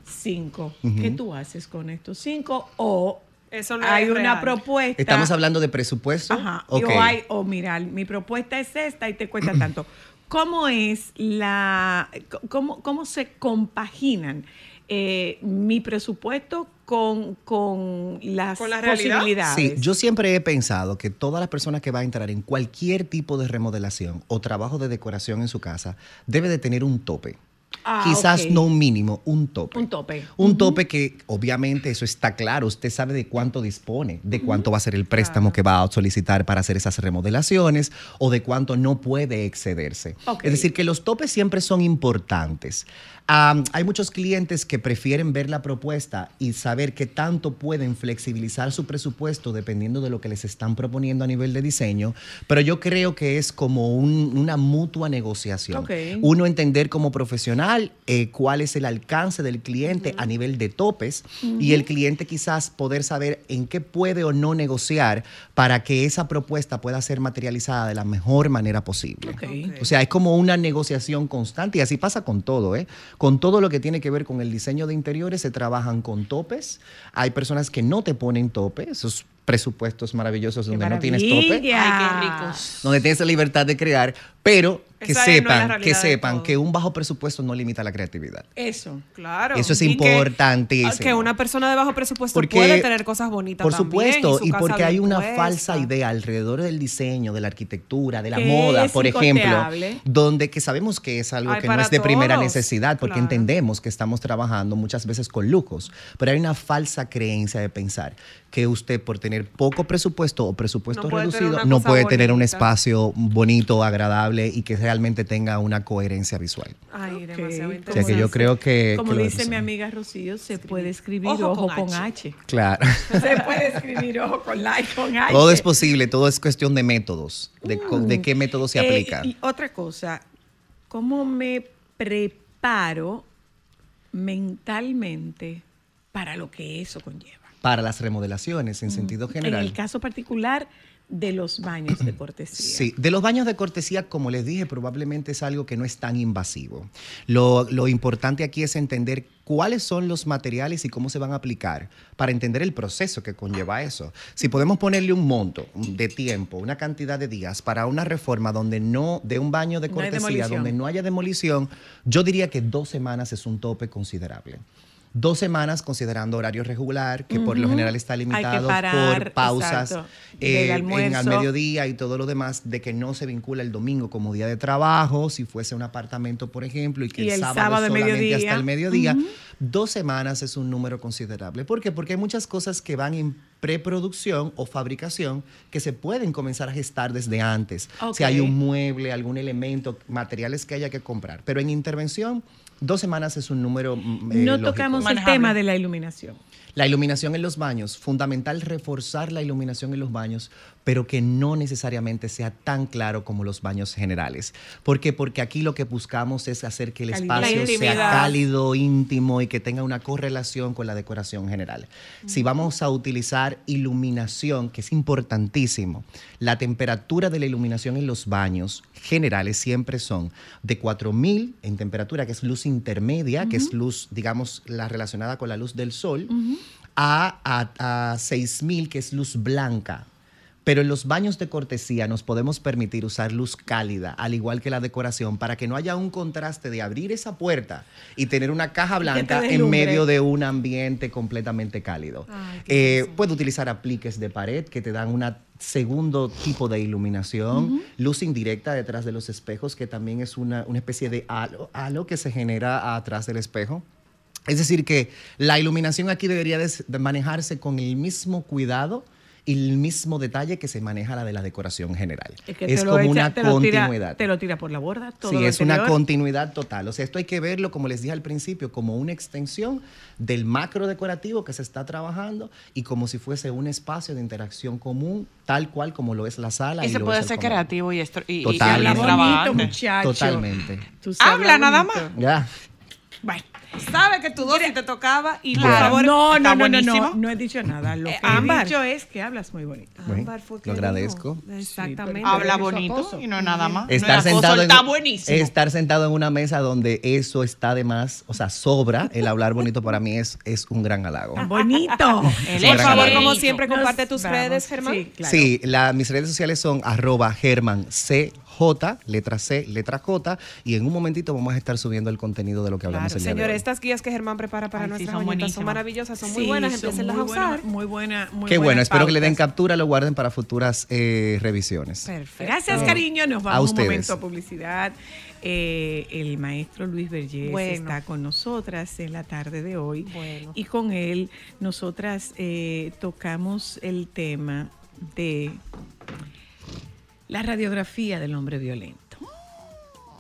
cinco. Ujú. ¿Qué tú haces con estos cinco? O Eso no hay es una real. propuesta. Estamos hablando de presupuesto. Ajá. Ok. O hay, o mira, mi propuesta es esta y te cuesta tanto. ¿cómo es la, cómo, cómo se compaginan eh, mi presupuesto con, con las Con la posibilidades? Sí, yo siempre he pensado que todas las personas que van a entrar en cualquier tipo de remodelación o trabajo de decoración en su casa debe de tener un tope. Ah, Quizás no un mínimo, un tope. Un tope. Un tope que obviamente eso está claro, usted sabe de cuánto dispone, de cuánto va a ser el préstamo que va a solicitar para hacer esas remodelaciones o de cuánto no puede excederse. Es decir, que los topes siempre son importantes. Hay muchos clientes que prefieren ver la propuesta y saber qué tanto pueden flexibilizar su presupuesto dependiendo de lo que les están proponiendo a nivel de diseño, pero yo creo que es como un- una mutua negociación. Uno entender como profesional eh, cuál es el alcance del cliente a nivel de topes y el cliente quizás poder saber en qué puede o no negociar para que esa propuesta pueda ser materializada de la mejor manera posible. O sea, es como una negociación constante y así pasa con todo, ¿eh? Con todo lo que tiene que ver con el diseño de interiores se trabajan con topes. Hay personas que no te ponen tope, esos presupuestos maravillosos ¡Qué donde no tienes tope! Ay, qué ricos. donde tienes la libertad de crear, pero que Esa no sepan, que sepan que un bajo presupuesto no limita la creatividad. Eso. Claro. Eso es que- importantísimo. Que, una persona de bajo presupuesto Porque- puede tener cosas bonitas Por supuesto, su y porque hay una puesta. falsa idea alrededor del diseño, de la arquitectura, de la moda, por ejemplo, donde que sabemos que es algo Ay, que no es de primera necesidad, porque claro. entendemos que estamos trabajando muchas veces con lujos, pero hay una falsa creencia de pensar que usted por tener poco presupuesto o presupuesto No reducido no puede tener un espacio bonito, agradable y que realmente tenga una coherencia visual. Ay, demasiado O ¿cómo sea que yo creo que... Como que dice mi amiga Rocío, se puede escribir Ojo ojo, con con, H. H. Claro. Se puede escribir ojo con la con H. Todo es posible, todo es cuestión de métodos, de, de qué método se Eh, aplica. y otra cosa, ¿cómo me preparo mentalmente para lo que eso conlleva? para las remodelaciones en sentido general. En el caso particular de los baños de cortesía. Sí, de los baños de cortesía, como les dije, probablemente es algo que no es tan invasivo. Lo, lo importante aquí es entender cuáles son los materiales y cómo se van a aplicar para entender el proceso que conlleva eso. Si podemos ponerle un monto de tiempo, una cantidad de días para una reforma donde no, de un baño de cortesía, donde no haya demolición, yo diría que dos semanas es un tope considerable. Dos semanas considerando horario regular, que por lo general está limitado parar, por pausas eh, en al mediodía y todo lo demás, de que no se vincula el domingo como día de trabajo, si fuese un apartamento, por ejemplo, y que Y el, el sábado, solamente mediodía. hasta el mediodía. Dos semanas es un número considerable. ¿Por qué? Porque hay muchas cosas que van en preproducción o fabricación que se pueden comenzar a gestar desde antes. Si hay un mueble, algún elemento, materiales que haya que comprar. Pero en intervención, dos semanas es un número mm, eh, no lógico. tocamos el tema de la iluminación. La iluminación en los baños, fundamental reforzar la iluminación en los baños, pero que no necesariamente sea tan claro como los baños generales. ¿Por qué? Porque aquí lo que buscamos es hacer que el espacio sea cálido, íntimo y que tenga una correlación con la decoración general. Si vamos a utilizar iluminación, que es importantísimo, la temperatura de la iluminación en los baños generales siempre son de 4000 en temperatura, que es luz intermedia, que es luz, digamos, la relacionada con la luz del sol, a, a, a 6000, que es luz blanca. Pero en los baños de cortesía nos podemos permitir usar luz cálida, al igual que la decoración, para que no haya un contraste de abrir esa puerta y tener una caja blanca en medio de un ambiente completamente cálido. Ay, Eh, puede utilizar apliques de pared que te dan un segundo tipo de iluminación, luz indirecta detrás de los espejos, que también es una, una especie de halo, halo que se genera atrás del espejo. Es decir, que la iluminación aquí debería de, de manejarse con el mismo cuidado el mismo detalle que se maneja la de la decoración general. Es que como echa- una te lo tira- continuidad. te lo tira por la borda. Todo Sí, lo es una continuidad total. O sea, esto hay que verlo, como les dije al principio, como una extensión del macro decorativo que se está trabajando y como si fuese un espacio de interacción común, tal cual como lo es la sala. Y se lo puede ser creativo y, esto, y, y Totalmente. Habla bonito, muchacho. Totalmente. Habla nada bonito. Ya. Bueno, sabe que tu dosis te tocaba y por favor. no, está no, no, no, no, buenísimo. no he dicho nada. Lo Eh, que Ámbar. he dicho es que hablas muy bonito. Ámbar fue que lo agradezco. Exactamente. Habla bonito y no es nada más. no Estar sentado, en, está buenísimo. estar sentado en una mesa donde eso está de más, o sea, sobra, el hablar bonito para mí es, es un gran halago. Bonito. Él Por favor, bonito. como siempre, comparte tus redes, Germán. Sí, claro. Sí, la- mis redes sociales son arroba Germán CJ, letra C, letra J, y en un momentito vamos a estar subiendo el contenido de lo que hablamos Claro, el día de señores, hoy. estas guías que Germán prepara para Ay, sí, nuestras son joyitas son maravillosas, son muy Sí, buenas, son empiecen a muy usar. buena- Muy buena, muy Qué bueno, espero que le den captura, lo guarden para futuras eh, revisiones. Perfecto. Gracias, cariño. Nos A vamos un ustedes. momento a publicidad. Eh, el maestro Luis Vergés Bueno. está con nosotras en la tarde de hoy. Bueno. Y con él, nosotras eh, tocamos el tema de la radiografía del hombre violento.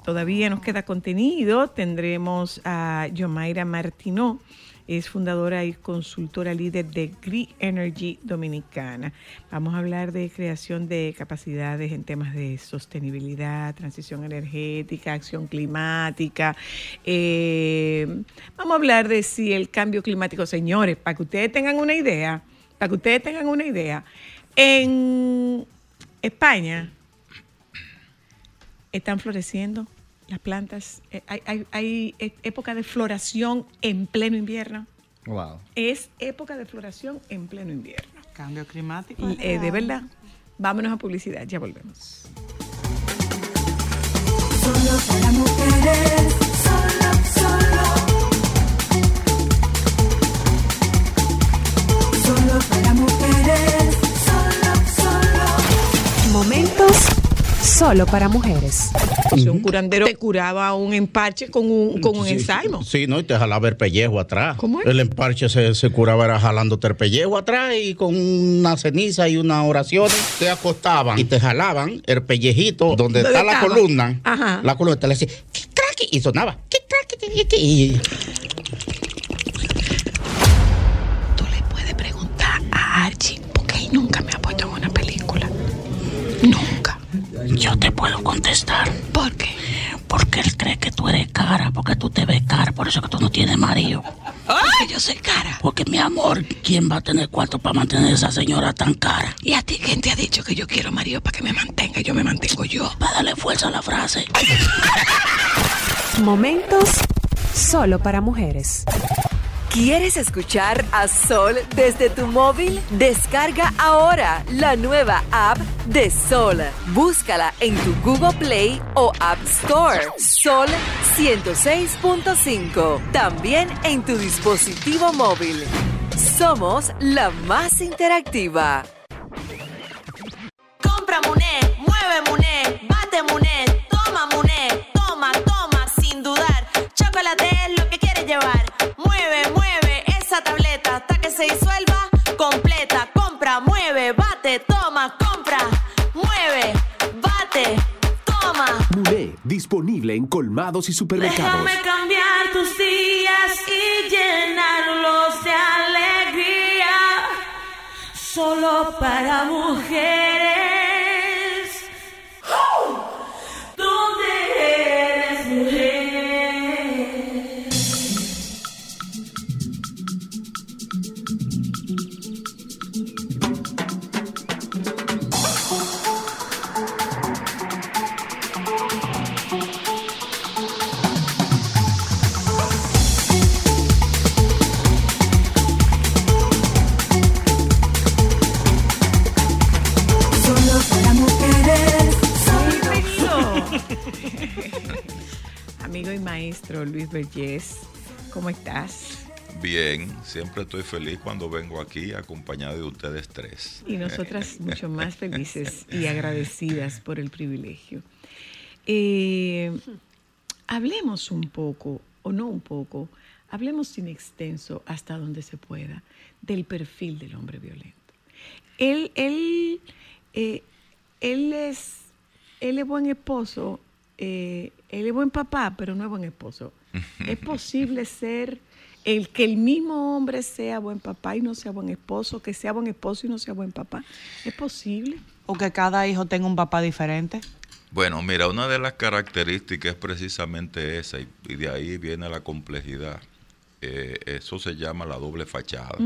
Todavía nos queda contenido. Tendremos a Yomaira Martinó, es fundadora y consultora líder de Green Energy Dominicana. Vamos a hablar de creación de capacidades en temas de sostenibilidad, transición energética, acción climática. Eh, vamos a hablar de si el cambio climático, señores, para que ustedes tengan una idea, para que ustedes tengan una idea, en España están floreciendo las plantas. Eh, Hay, hay- hay e- época de floración en pleno invierno. Wow. Es época de floración en pleno invierno. Cambio climático. Eh, de verdad. Vámonos a publicidad, ya volvemos. Solo para mujeres, solo para mujeres. Si un curandero te curaba un empache con un, con un Sí, ensaimo. Sí, ¿no? Y te jalaba el pellejo atrás. ¿Cómo es? El emparche se, se curaba era jalándote el pellejo atrás y con una ceniza y unas oraciones te acostaban y te jalaban el pellejito donde ¿Dónde está la columna. Ajá. La columna te le decía, y sonaba, y yo te puedo contestar. ¿Por qué? Porque él cree que tú eres cara, porque tú te ves cara, por eso que tú no tienes marido. Porque yo soy cara. Porque mi amor, ¿quién va a tener cuarto para mantener a esa señora tan cara? ¿Y a ti quién te ha dicho que yo quiero marido para que me mantenga? Yo me mantengo yo. Para darle fuerza a la frase. Momentos solo para mujeres. ¿Quieres escuchar a Sol desde tu móvil? Descarga ahora la nueva app de Sol. Búscala en tu Google Play o App Store. Sol 106.5. También en tu dispositivo móvil. Somos la más interactiva. Compra Muné, mueve Muné, bate Muné, toma Muné, toma, toma, sin dudar. Chocolate es lo que quieres llevar. Mueve, mueve esa tableta hasta que se disuelva disponible en colmados y supermercados. Déjame cambiar tus días y llenarlos de alegría. Solo para mujeres. Maestro Luis Vergés, ¿cómo estás? Bien, siempre estoy feliz cuando vengo aquí acompañado de ustedes tres. Y nosotras mucho más felices y agradecidas por el privilegio. Eh, hablemos un poco, o no un poco, hablemos sin extenso hasta donde se pueda del perfil del hombre violento. Él, él, eh, él, es, él es buen esposo, eh, él es buen papá, pero no es buen esposo. ¿Es posible ser el que el mismo hombre sea buen papá y no sea buen esposo, que sea buen esposo y no sea buen papá? ¿Es posible? O que cada hijo tenga un papá diferente. Bueno, mira, una de las características es precisamente esa y, y de ahí viene la complejidad. eh, eso se llama la doble fachada.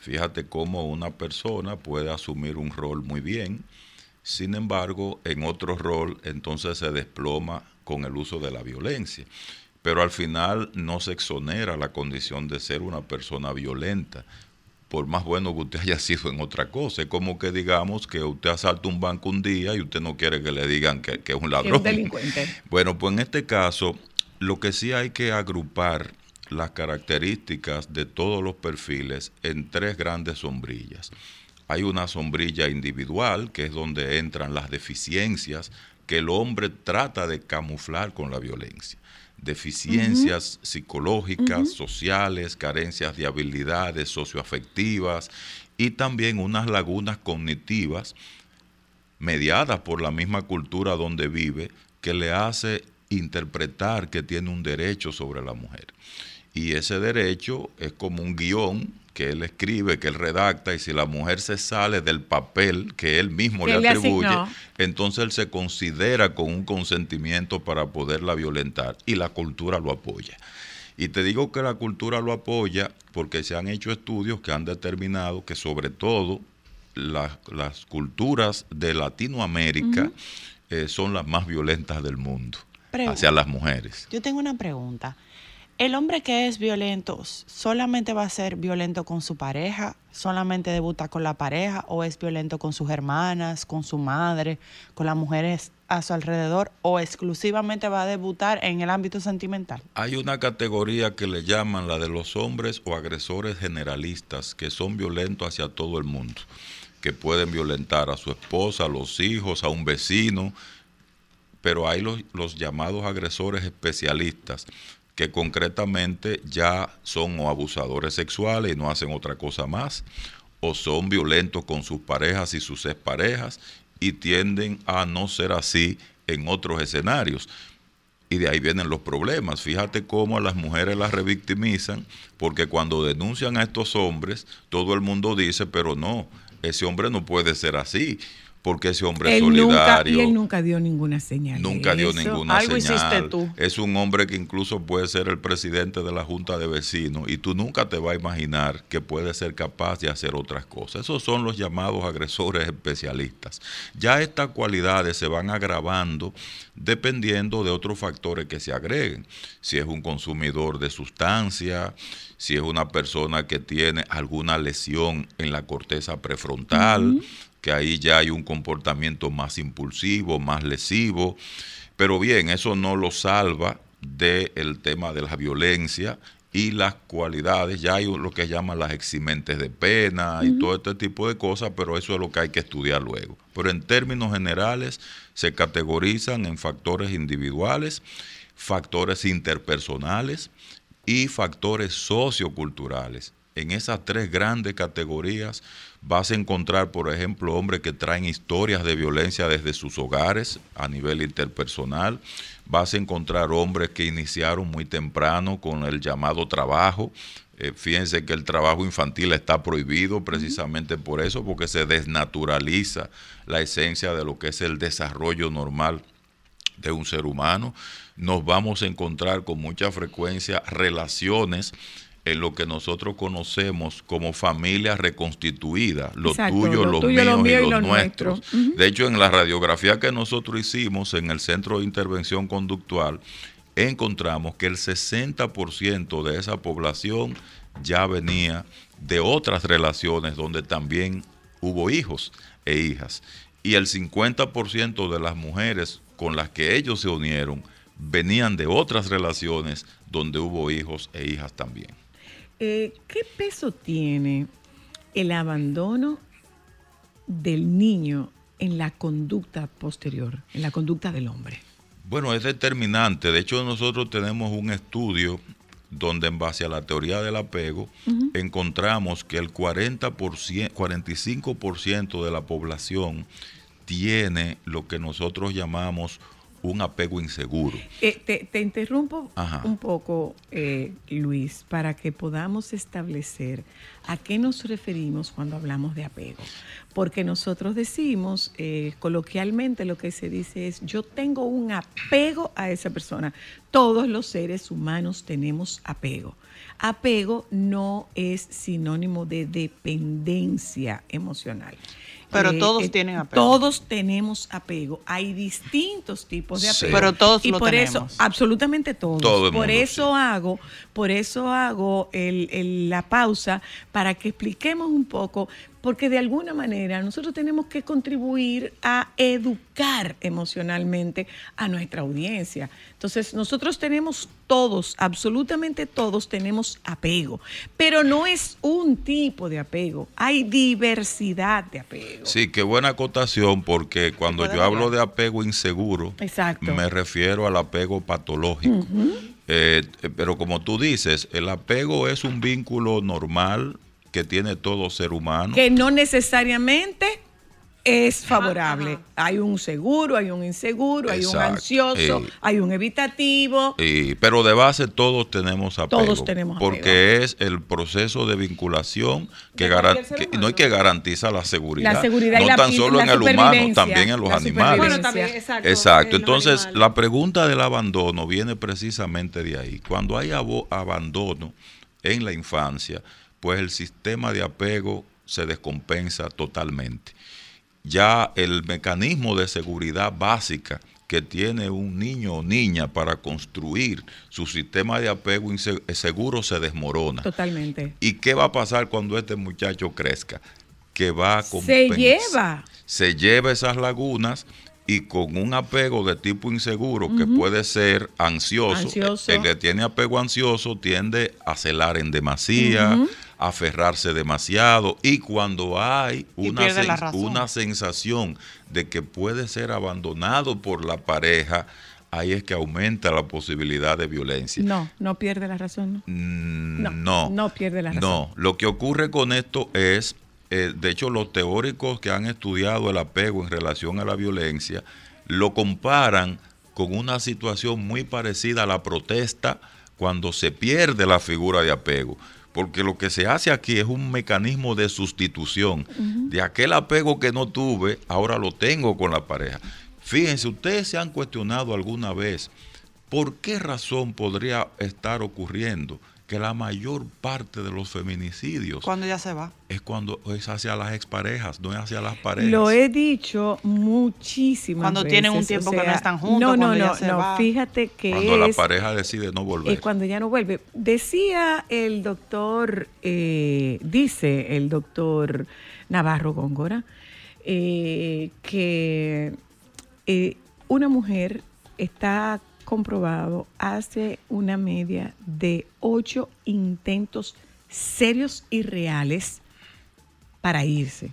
Fíjate cómo una persona puede asumir un rol muy bien, sin embargo, en otro rol entonces se desploma con el uso de la violencia. Pero al final no se exonera la condición de ser una persona violenta, por más bueno que usted haya sido en otra cosa. Es como que digamos que usted asalta un banco un día y usted no quiere que le digan que, que es un ladrón. es un delincuente. Bueno, pues en este caso, lo que sí hay que agrupar las características de todos los perfiles en tres grandes sombrillas. Hay una sombrilla individual, que es donde entran las deficiencias que el hombre trata de camuflar con la violencia. Deficiencias psicológicas, sociales, carencias de habilidades socioafectivas y también unas lagunas cognitivas mediadas por la misma cultura donde vive, que le hace interpretar que tiene un derecho sobre la mujer. Y ese derecho es como un guion que él escribe, que él redacta, y si la mujer se sale del papel que él mismo Que le atribuye, entonces él se considera con un consentimiento para poderla violentar y la cultura lo apoya. Y te digo que la cultura lo apoya porque se han hecho estudios que han determinado que sobre todo las, las culturas de Latinoamérica eh, son las más violentas del mundo Pregunta. hacia las mujeres. Yo tengo una pregunta. ¿El hombre que es violento solamente va a ser violento con su pareja? ¿Solamente debuta con la pareja? ¿O es violento con sus hermanas, con su madre, con las mujeres a su alrededor? ¿O exclusivamente va a debutar en el ámbito sentimental? Hay una categoría que le llaman la de los hombres o agresores generalistas, que son violentos hacia todo el mundo, que pueden violentar a su esposa, a los hijos, a un vecino, pero hay los, los llamados agresores especialistas, que concretamente ya son o abusadores sexuales y no hacen otra cosa más, o son violentos con sus parejas y sus exparejas y tienden a no ser así en otros escenarios. Y de ahí vienen los problemas. Fíjate cómo a las mujeres las revictimizan, porque cuando denuncian a estos hombres, todo el mundo dice, pero no, ese hombre no puede ser así, porque ese hombre es nunca, solidario. y él nunca dio ninguna señal. Nunca dio eso. ninguna Algo señal. hiciste tú. Es un hombre que incluso puede ser el presidente de la Junta de Vecinos y tú nunca te vas a imaginar que puede ser capaz de hacer otras cosas. Esos son los llamados agresores especialistas. Ya estas cualidades se van agravando dependiendo de otros factores que se agreguen. Si es un consumidor de sustancia, si es una persona que tiene alguna lesión en la corteza prefrontal. Que ahí ya hay un comportamiento más impulsivo, más lesivo. Pero bien, eso no lo salva del tema de la violencia y las cualidades. Ya hay lo que llaman las eximentes de pena y todo este tipo de cosas, pero eso es lo que hay que estudiar luego. Pero en términos generales se categorizan en factores individuales, factores interpersonales y factores socioculturales. En esas tres grandes categorías vas a encontrar, por ejemplo, hombres que traen historias de violencia desde sus hogares a nivel interpersonal. Vas a encontrar hombres que iniciaron muy temprano con el llamado trabajo. Eh, fíjense que el trabajo infantil está prohibido precisamente por eso, porque se desnaturaliza la esencia de lo que es el desarrollo normal de un ser humano, nos vamos a encontrar con mucha frecuencia relaciones en lo que nosotros conocemos como familia reconstituida, lo Exacto, tuyo, lo los tuyo, lo míos mío y y los lo nuestros. nuestro. De hecho, en la radiografía que nosotros hicimos en el Centro de Intervención Conductual, encontramos que el 60% de esa población ya venía de otras relaciones donde también hubo hijos e hijas. Y el 50% de las mujeres con las que ellos se unieron venían de otras relaciones donde hubo hijos e hijas también. Eh, ¿Qué peso tiene el abandono del niño en la conducta posterior, en la conducta del hombre? Bueno, es determinante. De hecho, nosotros tenemos un estudio donde en base a la teoría del apego encontramos que el 40%, 45% de la población tiene lo que nosotros llamamos un apego inseguro. Eh, te, te interrumpo Ajá. un poco, eh, Luis, para que podamos establecer a qué nos referimos cuando hablamos de apego. Porque nosotros decimos, eh, coloquialmente lo que se dice es, yo tengo un apego a esa persona. todos los seres humanos tenemos apego. Apego no es sinónimo de dependencia emocional. Pero todos tienen apego. Todos tenemos apego. Hay distintos tipos de Sí. apego. Pero todos y lo por eso, tenemos. absolutamente todos. Todo por mundo, eso hago, por eso hago el- el- la pausa para que expliquemos un poco, porque de alguna manera nosotros tenemos que contribuir a educar emocionalmente a nuestra audiencia. Entonces, nosotros tenemos todos, absolutamente todos tenemos apego, pero no es un tipo de apego, hay diversidad de apego. Sí, qué buena acotación, porque cuando yo hablo de apego inseguro, Exacto. me refiero al apego patológico. Eh, pero como tú dices, el apego es un vínculo normal que tiene todo ser humano. que no necesariamente es favorable. Hay un seguro, hay un inseguro, hay un ansioso, Eh. hay un evitativo. Y- pero de base todos tenemos apego. Todos tenemos apego. Porque es el proceso de vinculación que, De que- no hay que garantiza la seguridad. La seguridad no tan solo la en el humano, también en los animales. Bueno, también, exacto, Exacto. en Entonces, animales. la pregunta del abandono viene precisamente de ahí. Cuando hay abandono en la infancia, pues el sistema de apego se descompensa totalmente. Ya el mecanismo de seguridad básica que tiene un niño o niña para construir su sistema de apego inse- seguro se desmorona. Totalmente. ¿Y qué va a pasar cuando este muchacho crezca? Que va a Se lleva. se lleva esas lagunas y con un apego de tipo inseguro que puede ser ansioso, Ansioso. el que tiene apego ansioso tiende a celar en demasía, a aferrarse demasiado y cuando hay una, sen- una sensación de que puede ser abandonado por la pareja, ahí es que aumenta la posibilidad de violencia. No, no pierde la razón. ¿no? Mm, No, No, no pierde la razón. No, lo que ocurre con esto es, eh, de hecho, los teóricos que han estudiado el apego en relación a la violencia lo comparan con una situación muy parecida a la protesta cuando se pierde la figura de apego. Porque lo que se hace aquí es un mecanismo de sustitución. De aquel apego que no tuve, ahora lo tengo con la pareja. Fíjense, ustedes se han cuestionado alguna vez por qué razón podría estar ocurriendo que la mayor parte de los feminicidios Cuando ya se va. es cuando es hacia las exparejas, no es hacia las parejas. Lo he dicho muchísimas Cuando veces. tienen un o tiempo que no están juntos, No, no, cuando ya no, se no. va. Fíjate que cuando la es, pareja decide no volver. es cuando ya no vuelve. Decía el doctor, eh, dice el doctor Navarro Góngora, eh, que eh, una mujer está comprobado hace una media de ocho intentos serios y reales para irse.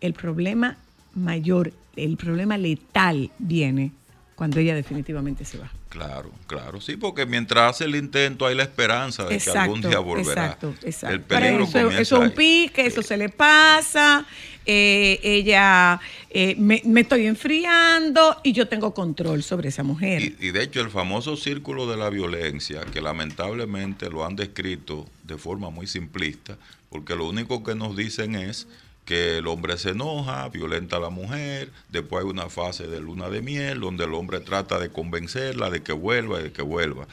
El problema mayor, el problema letal viene cuando ella definitivamente se va. Claro, claro, sí, porque mientras hace el intento hay la esperanza de que algún día volverá. Exacto, exacto. El peligro eso, comienza eso es un pique, eso se le pasa, eh, ella, eh, me, me estoy enfriando y yo tengo control sobre esa mujer. Y, y de hecho el famoso círculo de la violencia, que lamentablemente lo han descrito de forma muy simplista, porque lo único que nos dicen es que el hombre se enoja, violenta a la mujer, después hay una fase de luna de miel donde el hombre trata de convencerla de que vuelva y de que vuelva.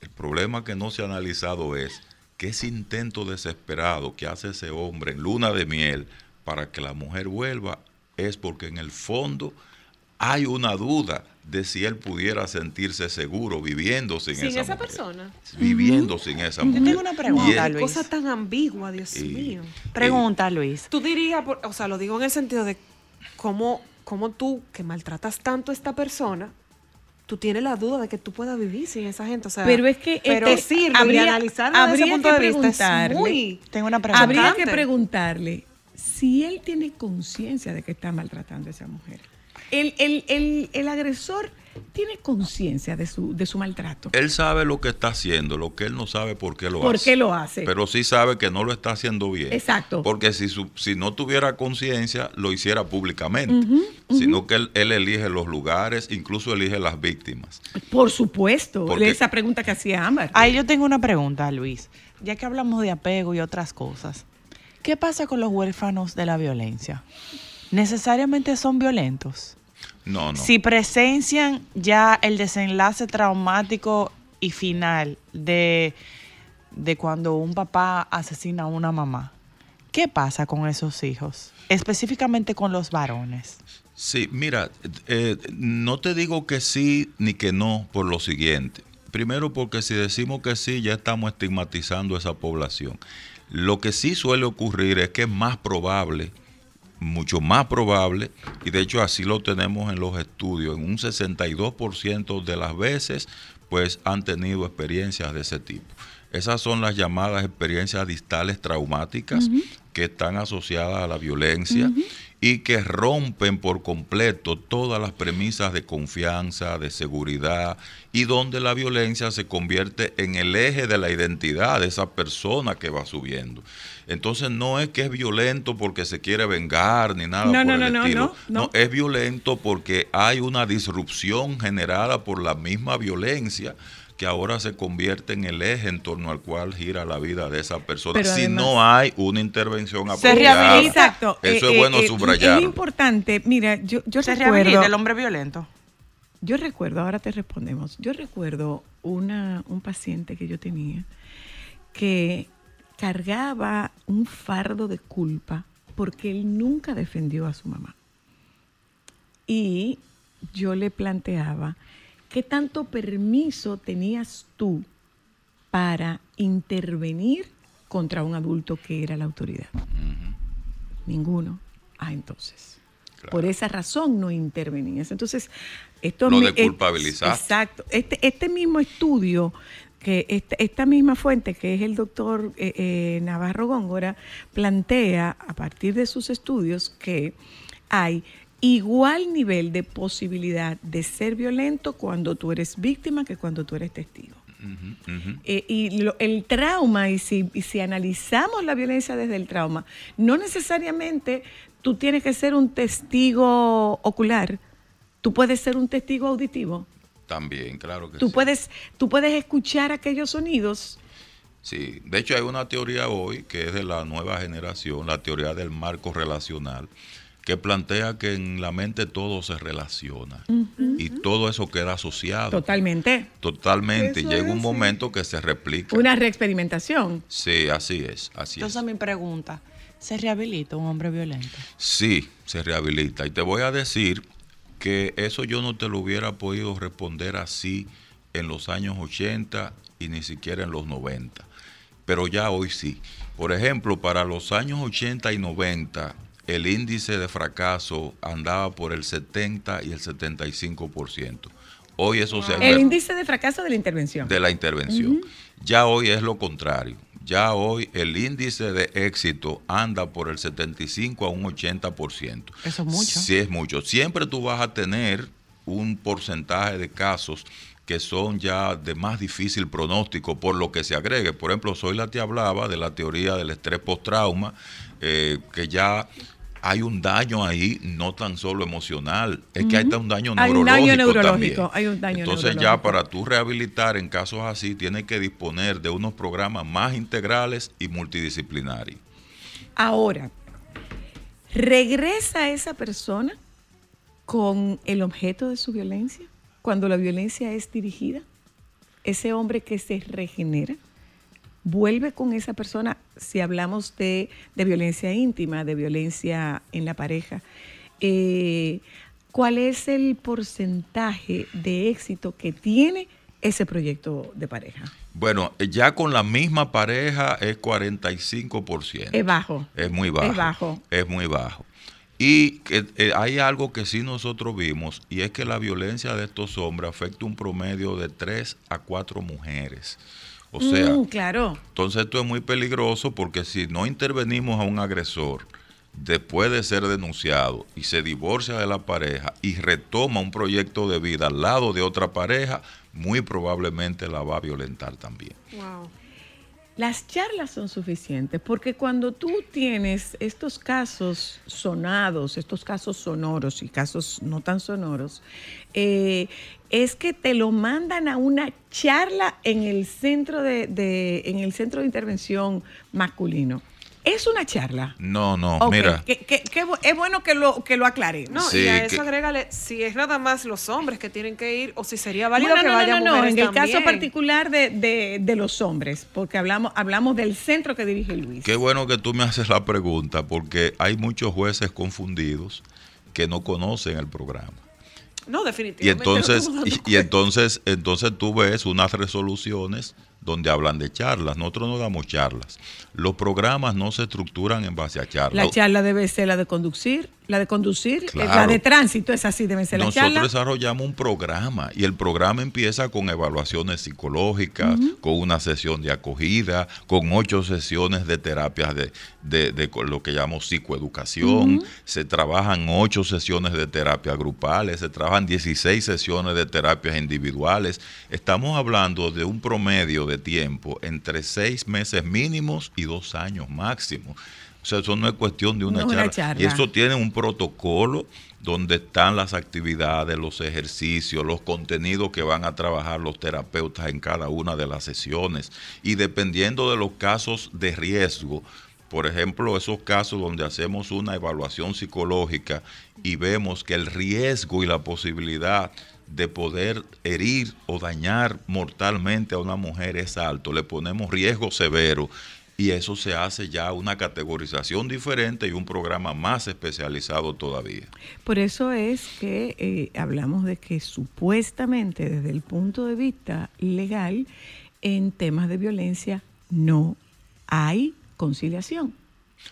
El problema que no se ha analizado es que ese intento desesperado que hace ese hombre en luna de miel para que la mujer vuelva es porque en el fondo hay una duda de si él pudiera sentirse seguro viviendo sin, Sin esa, esa mujer, persona. viviendo sin esa Yo mujer. tengo una pregunta, Qué Luis. cosa tan ambigua, Dios Y- mío. Pregunta, Luis. Tú dirías, o sea, lo digo en el sentido de cómo, cómo tú, que maltratas tanto a esta persona, tú tienes la duda de que tú puedas vivir sin esa gente. O sea, Pero es que pero este, sirve habría, y analizarlo desde ese habría punto que de vista es preguntarle, muy Tengo una pregunta. habría que preguntarle si él tiene conciencia de que está maltratando a esa mujer. El, el- el- el agresor tiene conciencia de su, de su maltrato. Él sabe lo que está haciendo, lo que él no sabe por qué lo ¿Por hace. qué lo hace? Pero sí sabe que no lo está haciendo bien. Exacto. Porque si, su- si no tuviera conciencia, lo hiciera públicamente. Sino que él, él elige los lugares, incluso elige las víctimas. Por supuesto, Porque- esa pregunta que hacía Ámbar. Ahí yo tengo una pregunta, Luis. Ya que hablamos de apego y otras cosas, ¿qué pasa con los huérfanos de la violencia? ¿Necesariamente son violentos? No, no. Si presencian ya el desenlace traumático y final de, de cuando un papá asesina a una mamá, ¿qué pasa con esos hijos? Específicamente con los varones. Sí, mira, eh, no te digo que sí ni que no por lo siguiente. Primero porque si decimos que sí, ya estamos estigmatizando a esa población. Lo que sí suele ocurrir es que es más probable, mucho más probable, y de hecho así lo tenemos en los estudios, en un 62% de las veces, pues han tenido experiencias de ese tipo. Esas son las llamadas experiencias distales traumáticas que están asociadas a la violencia y que rompen por completo todas las premisas de confianza, de seguridad y donde la violencia se convierte en el eje de la identidad de esa persona que va subiendo. Entonces no es que es violento porque se quiere vengar ni nada No, por no, el no, no, no, no. es violento porque hay una disrupción generada por la misma violencia que ahora se convierte en el eje en torno al cual gira la vida de esa persona. Pero si además- no hay una intervención Se apropiada. rehabilita. Exacto. Eso Eh, es bueno eh, eh. Es importante. Mira, yo, yo ¿Se recuerdo. rehabilita el hombre violento? Yo recuerdo, ahora te respondemos. Yo recuerdo una, un paciente que yo tenía que cargaba un fardo de culpa porque él nunca defendió a su mamá. Y yo le planteaba, ¿qué tanto permiso tenías tú para intervenir contra un adulto que era la autoridad? Ninguno. Ah, entonces. Por esa razón no intervenías. Entonces, esto Lo mi- de culpabilizar. Exacto. Este, este mismo estudio, que esta, esta misma fuente, que es el doctor eh, eh, Navarro Góngora, plantea a partir de sus estudios que hay igual nivel de posibilidad de ser violento cuando tú eres víctima que cuando tú eres testigo. Eh, y lo- el trauma, y si, y si analizamos la violencia desde el trauma, no necesariamente tú tienes que ser un testigo ocular, tú puedes ser un testigo auditivo, También, claro que tú sí. puedes, tú puedes escuchar aquellos sonidos. Sí, de hecho hay una teoría hoy que es de la nueva generación, la teoría del marco relacional, que plantea que en la mente todo se relaciona y todo eso queda asociado. Totalmente. Totalmente. Eso Llega es, un sí. momento que se replica. Una reexperimentación. Sí, así es, así es. Entonces mi pregunta, ¿se rehabilita un hombre violento? Sí, se rehabilita. Y te voy a decir que eso yo no te lo hubiera podido responder así en los años 80 y ni siquiera en los 90. Pero ya hoy sí. Por ejemplo, para los años 80 y 90, el índice de fracaso andaba por el 70 y el 75%. Hoy eso se ha El índice de fracaso de la intervención. de la intervención. Ya hoy es lo contrario. Ya hoy el índice de éxito anda por el 75 a un 80%. Eso es mucho. Sí es mucho. Siempre tú vas a tener un porcentaje de casos que son ya de más difícil pronóstico por lo que se agregue. Por ejemplo, Zoila te hablaba de la teoría del estrés post-trauma, eh, que ya hay un daño ahí, no tan solo emocional, es que hay Ujú. un daño Hay un neurológico, daño neurológico, también. hay un daño Entonces ya neurológico. para tú rehabilitar en casos así, tienes que disponer de unos programas más integrales y multidisciplinarios. Ahora, ¿regresa esa persona con el objeto de su violencia cuando la violencia es dirigida? Ese hombre que se regenera, vuelve con esa persona, si hablamos de, de violencia íntima, de violencia en la pareja, eh, ¿cuál es el porcentaje de éxito que tiene ese proyecto de pareja? Bueno, eh, ya con la misma pareja es 45%. Es bajo. Es muy bajo. Es bajo. Es muy bajo. Y eh, hay algo que sí nosotros vimos, y es que la violencia de estos hombres afecta un promedio de 3 a 4 mujeres. O sea, Mm, claro. entonces esto es muy peligroso porque si no intervenimos a un agresor después de ser denunciado y se divorcia de la pareja y retoma un proyecto de vida al lado de otra pareja, muy probablemente la va a violentar también. Las charlas son suficientes porque cuando tú tienes estos casos sonados, estos casos sonoros y casos no tan sonoros, eh, es que te lo mandan a una charla en el centro de, de- en el centro de intervención masculino. Es una charla. No, no, mira. que- que- que es bueno que lo, que lo aclaremos. No, Sí, y a que- eso agrégale si es nada más los hombres que tienen que ir o si sería válido Bueno, que no, no, vayan no, no, mujeres en el caso particular de, de- de los hombres, porque hablamos, hablamos del centro que dirige Luis. Qué bueno que tú me haces la pregunta, porque hay muchos jueces confundidos que no conocen el programa. No, Y definitivamente. entonces, estamos dando y, y entonces, entonces tú ves unas resoluciones donde hablan de charlas. Nosotros no damos charlas. Los programas no se estructuran en base a charlas. La charla debe ser la de conducir, la de conducir, eh, Claro. la de tránsito, es así, debe ser la Nosotros charla. desarrollamos un programa y el programa empieza con evaluaciones psicológicas, con una sesión de acogida, con ocho sesiones de terapias de, de- de lo que llamamos psicoeducación. Se trabajan ocho sesiones de terapia grupales, se trabajan 16 sesiones de terapias individuales. Estamos hablando de un promedio de tiempo entre seis meses mínimos y dos años máximo. O sea, eso no es cuestión de una, No es una charla. charla. Y eso tiene un protocolo donde están las actividades, los ejercicios, los contenidos que van a trabajar los terapeutas en cada una de las sesiones. Y dependiendo de los casos de riesgo, por ejemplo, esos casos donde hacemos una evaluación psicológica y vemos que el riesgo y la posibilidad de poder herir o dañar mortalmente a una mujer es alto, le ponemos riesgo severo y eso se hace ya una categorización diferente y un programa más especializado todavía. Por eso es que eh, hablamos de que supuestamente desde el punto de vista legal, en temas de violencia no hay conciliación.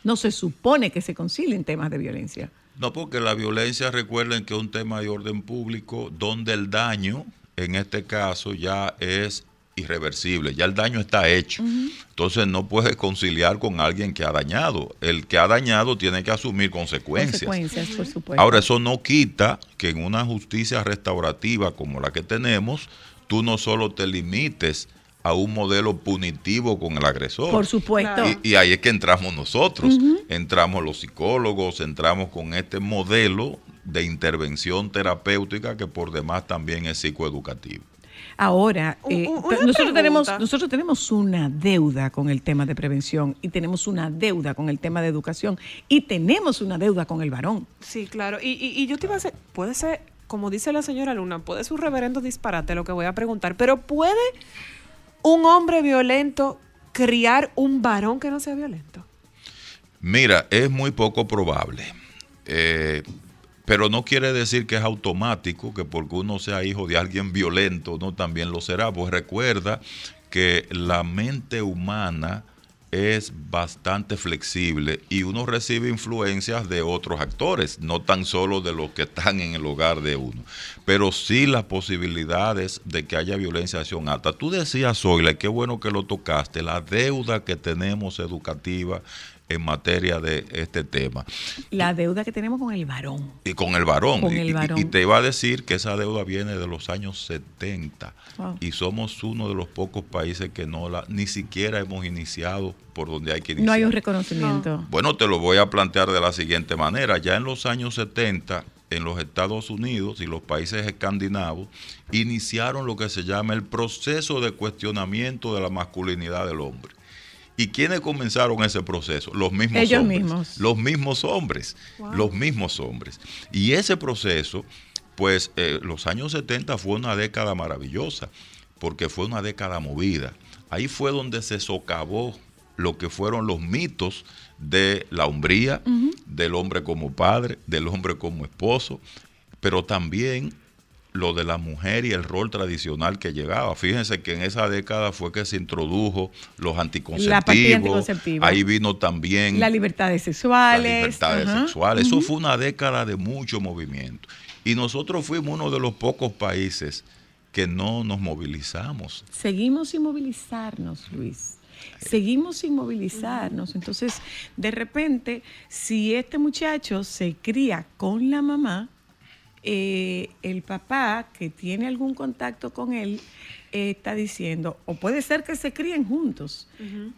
No se supone que se concilien temas de violencia. No, porque la violencia, recuerden que es un tema de orden público donde el daño, en este caso, ya es irreversible, ya el daño está hecho. Entonces no puedes conciliar con alguien que ha dañado. El que ha dañado tiene que asumir consecuencias. Consecuencias, por supuesto. Ahora, eso no quita que en una justicia restaurativa como la que tenemos, tú no solo te limites a un modelo punitivo con el agresor. Por supuesto. Y, y ahí es que entramos nosotros. Entramos los psicólogos, entramos con este modelo de intervención terapéutica que por demás también es psicoeducativo. Ahora, eh, nosotros, tenemos, nosotros tenemos una deuda con el tema de prevención y tenemos una deuda con el tema de educación y tenemos una deuda con el varón. Sí, claro. Y, y- y yo te iba a hacer, puede ser, como dice la señora Luna, puede ser un reverendo disparate lo que voy a preguntar, pero ¿puede un hombre violento criar un varón que no sea violento? Mira, es muy poco probable. Eh, pero no quiere decir que es automático que porque uno sea hijo de alguien violento, no también lo será. Pues recuerda que la mente humana es bastante flexible y uno recibe influencias de otros actores, no tan solo de los que están en el hogar de uno, pero sí las posibilidades de que haya violencia son altas. Tú decías, Zoila, qué bueno que lo tocaste, la deuda que tenemos educativa en materia de este tema. La deuda que tenemos con el varón. Y con el varón. Con Y- el y- varón. Y, te iba a decir que esa deuda viene de los años 70. Wow. Y somos uno de los pocos países que no la, ni siquiera hemos iniciado por donde hay que iniciar. No hay un reconocimiento. Bueno, te lo voy a plantear de la siguiente manera. Ya en los años 70, en los Estados Unidos y los países escandinavos, iniciaron lo que se llama el proceso de cuestionamiento de la masculinidad del hombre. ¿Y quiénes comenzaron ese proceso? Los mismos Ellos hombres. mismos. Los mismos hombres. Wow. Los mismos hombres. Y ese proceso, pues eh, los años 70 fue una década maravillosa, porque fue una década movida. Ahí fue donde se socavó lo que fueron los mitos de la hombría, del hombre como padre, del hombre como esposo, pero también lo de la mujer y el rol tradicional que llegaba. Fíjense que en esa década fue que se introdujo los La anticonceptivos. Ahí vino también Las libertades sexuales. las libertades ajá. sexuales. Eso fue una década de mucho movimiento. Y nosotros fuimos uno de los pocos países que no nos movilizamos. Seguimos sin movilizarnos, Luis. Seguimos sin movilizarnos. Entonces, de repente, si este muchacho se cría con la mamá, eh, el papá que tiene algún contacto con él eh, está diciendo, o puede ser que se críen juntos,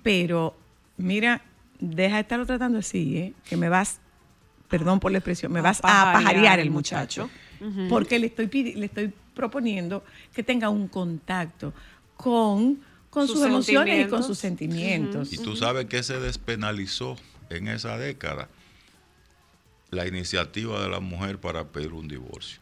pero mira, deja de estarlo tratando así, ¿eh? que me vas, perdón por la expresión, me vas a pajarear el muchacho. Porque le estoy, le estoy proponiendo que tenga un contacto con con Sus sus, emociones y con sentimientos. sus sentimientos. Y tú sabes que se despenalizó en esa década la iniciativa de la mujer para pedir un divorcio.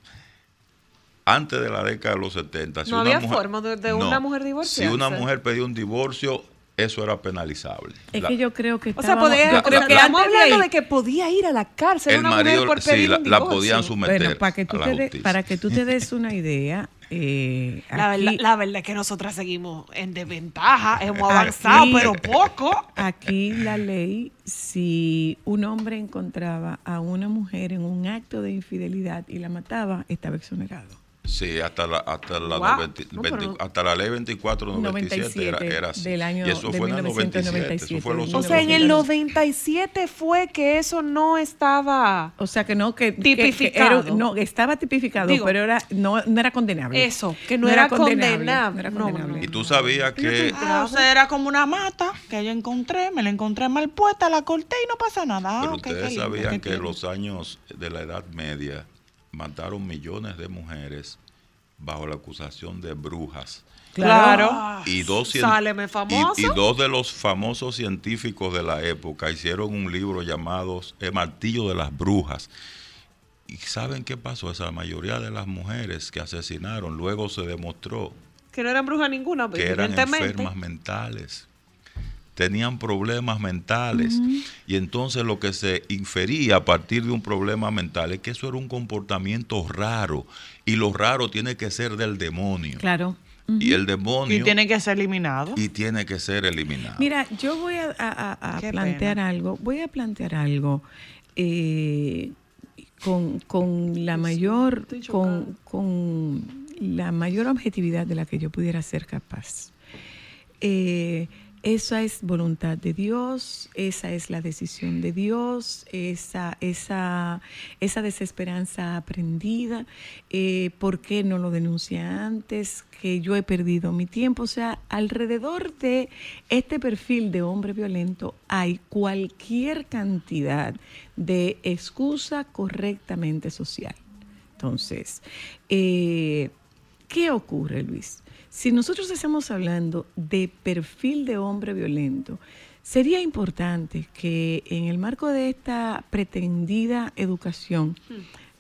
Antes de la década de los 70, si No una había mujer- forma de- de No. una mujer Si una mujer pedía un divorcio, eso era penalizable. Es La- que yo creo que O sea, podía, creo que estamos antes de hablando de que podía ir a la cárcel el una marido, mujer por sí, pedir la, un la divorcio. podían someter Bueno, para que tú a la te de- para que tú te des una idea, eh, La aquí- verdad, la verdad es que nosotras seguimos en desventaja, hemos avanzado, Aquí- pero poco. Aquí la ley, si un hombre encontraba a una mujer en un acto de infidelidad y la mataba, estaba exonerado. Sí, hasta la, hasta la, Wow. 90 No, 20 pero- hasta la ley 2497 era, 97 era así. del año y eso de fue en el 97. Eso fue los O sea, en el 97 fue que eso no estaba O sea que no, que, que- que tipificado. era- no, estaba tipificado, Digo, pero era, no, no era condenable. Eso, que no era condenable. no era No, condenable. Y tú sabías que Ah, o sea, era como una mata que yo encontré, me la encontré mal puesta, la corté y no pasa nada. Ah, Pero ustedes sabían que lindo. los años de la Edad Media mataron millones de mujeres bajo la acusación de brujas. Claro. Y dos, Sáleme y- famoso. y, dos de los famosos científicos de la época hicieron un libro llamado El martillo de las brujas. ¿Y saben qué pasó? Esa mayoría de las mujeres que asesinaron luego se demostró Que no eran brujas ninguna, que eran enfermas mentales. Tenían problemas mentales. Y entonces lo que se infería a partir de un problema mental es que eso era un comportamiento raro. Y lo raro tiene que ser del demonio. Claro. Y el demonio. Y tiene que ser eliminado. y tiene que ser eliminado. Mira, yo voy a, a- plantear algo, voy a plantear algo eh, con, con la mayor, con, con la mayor objetividad de la que yo pudiera ser capaz. Eh, esa es voluntad de Dios, esa es la decisión de Dios, esa, esa, esa desesperanza aprendida, eh, ¿por qué no lo denuncia antes? Que yo he perdido mi tiempo. O sea, alrededor de este perfil de hombre violento hay cualquier cantidad de excusa correctamente social. Entonces, eh, ¿qué ocurre, Luis? Si nosotros estamos hablando de perfil de hombre violento, sería importante que en el marco de esta pretendida educación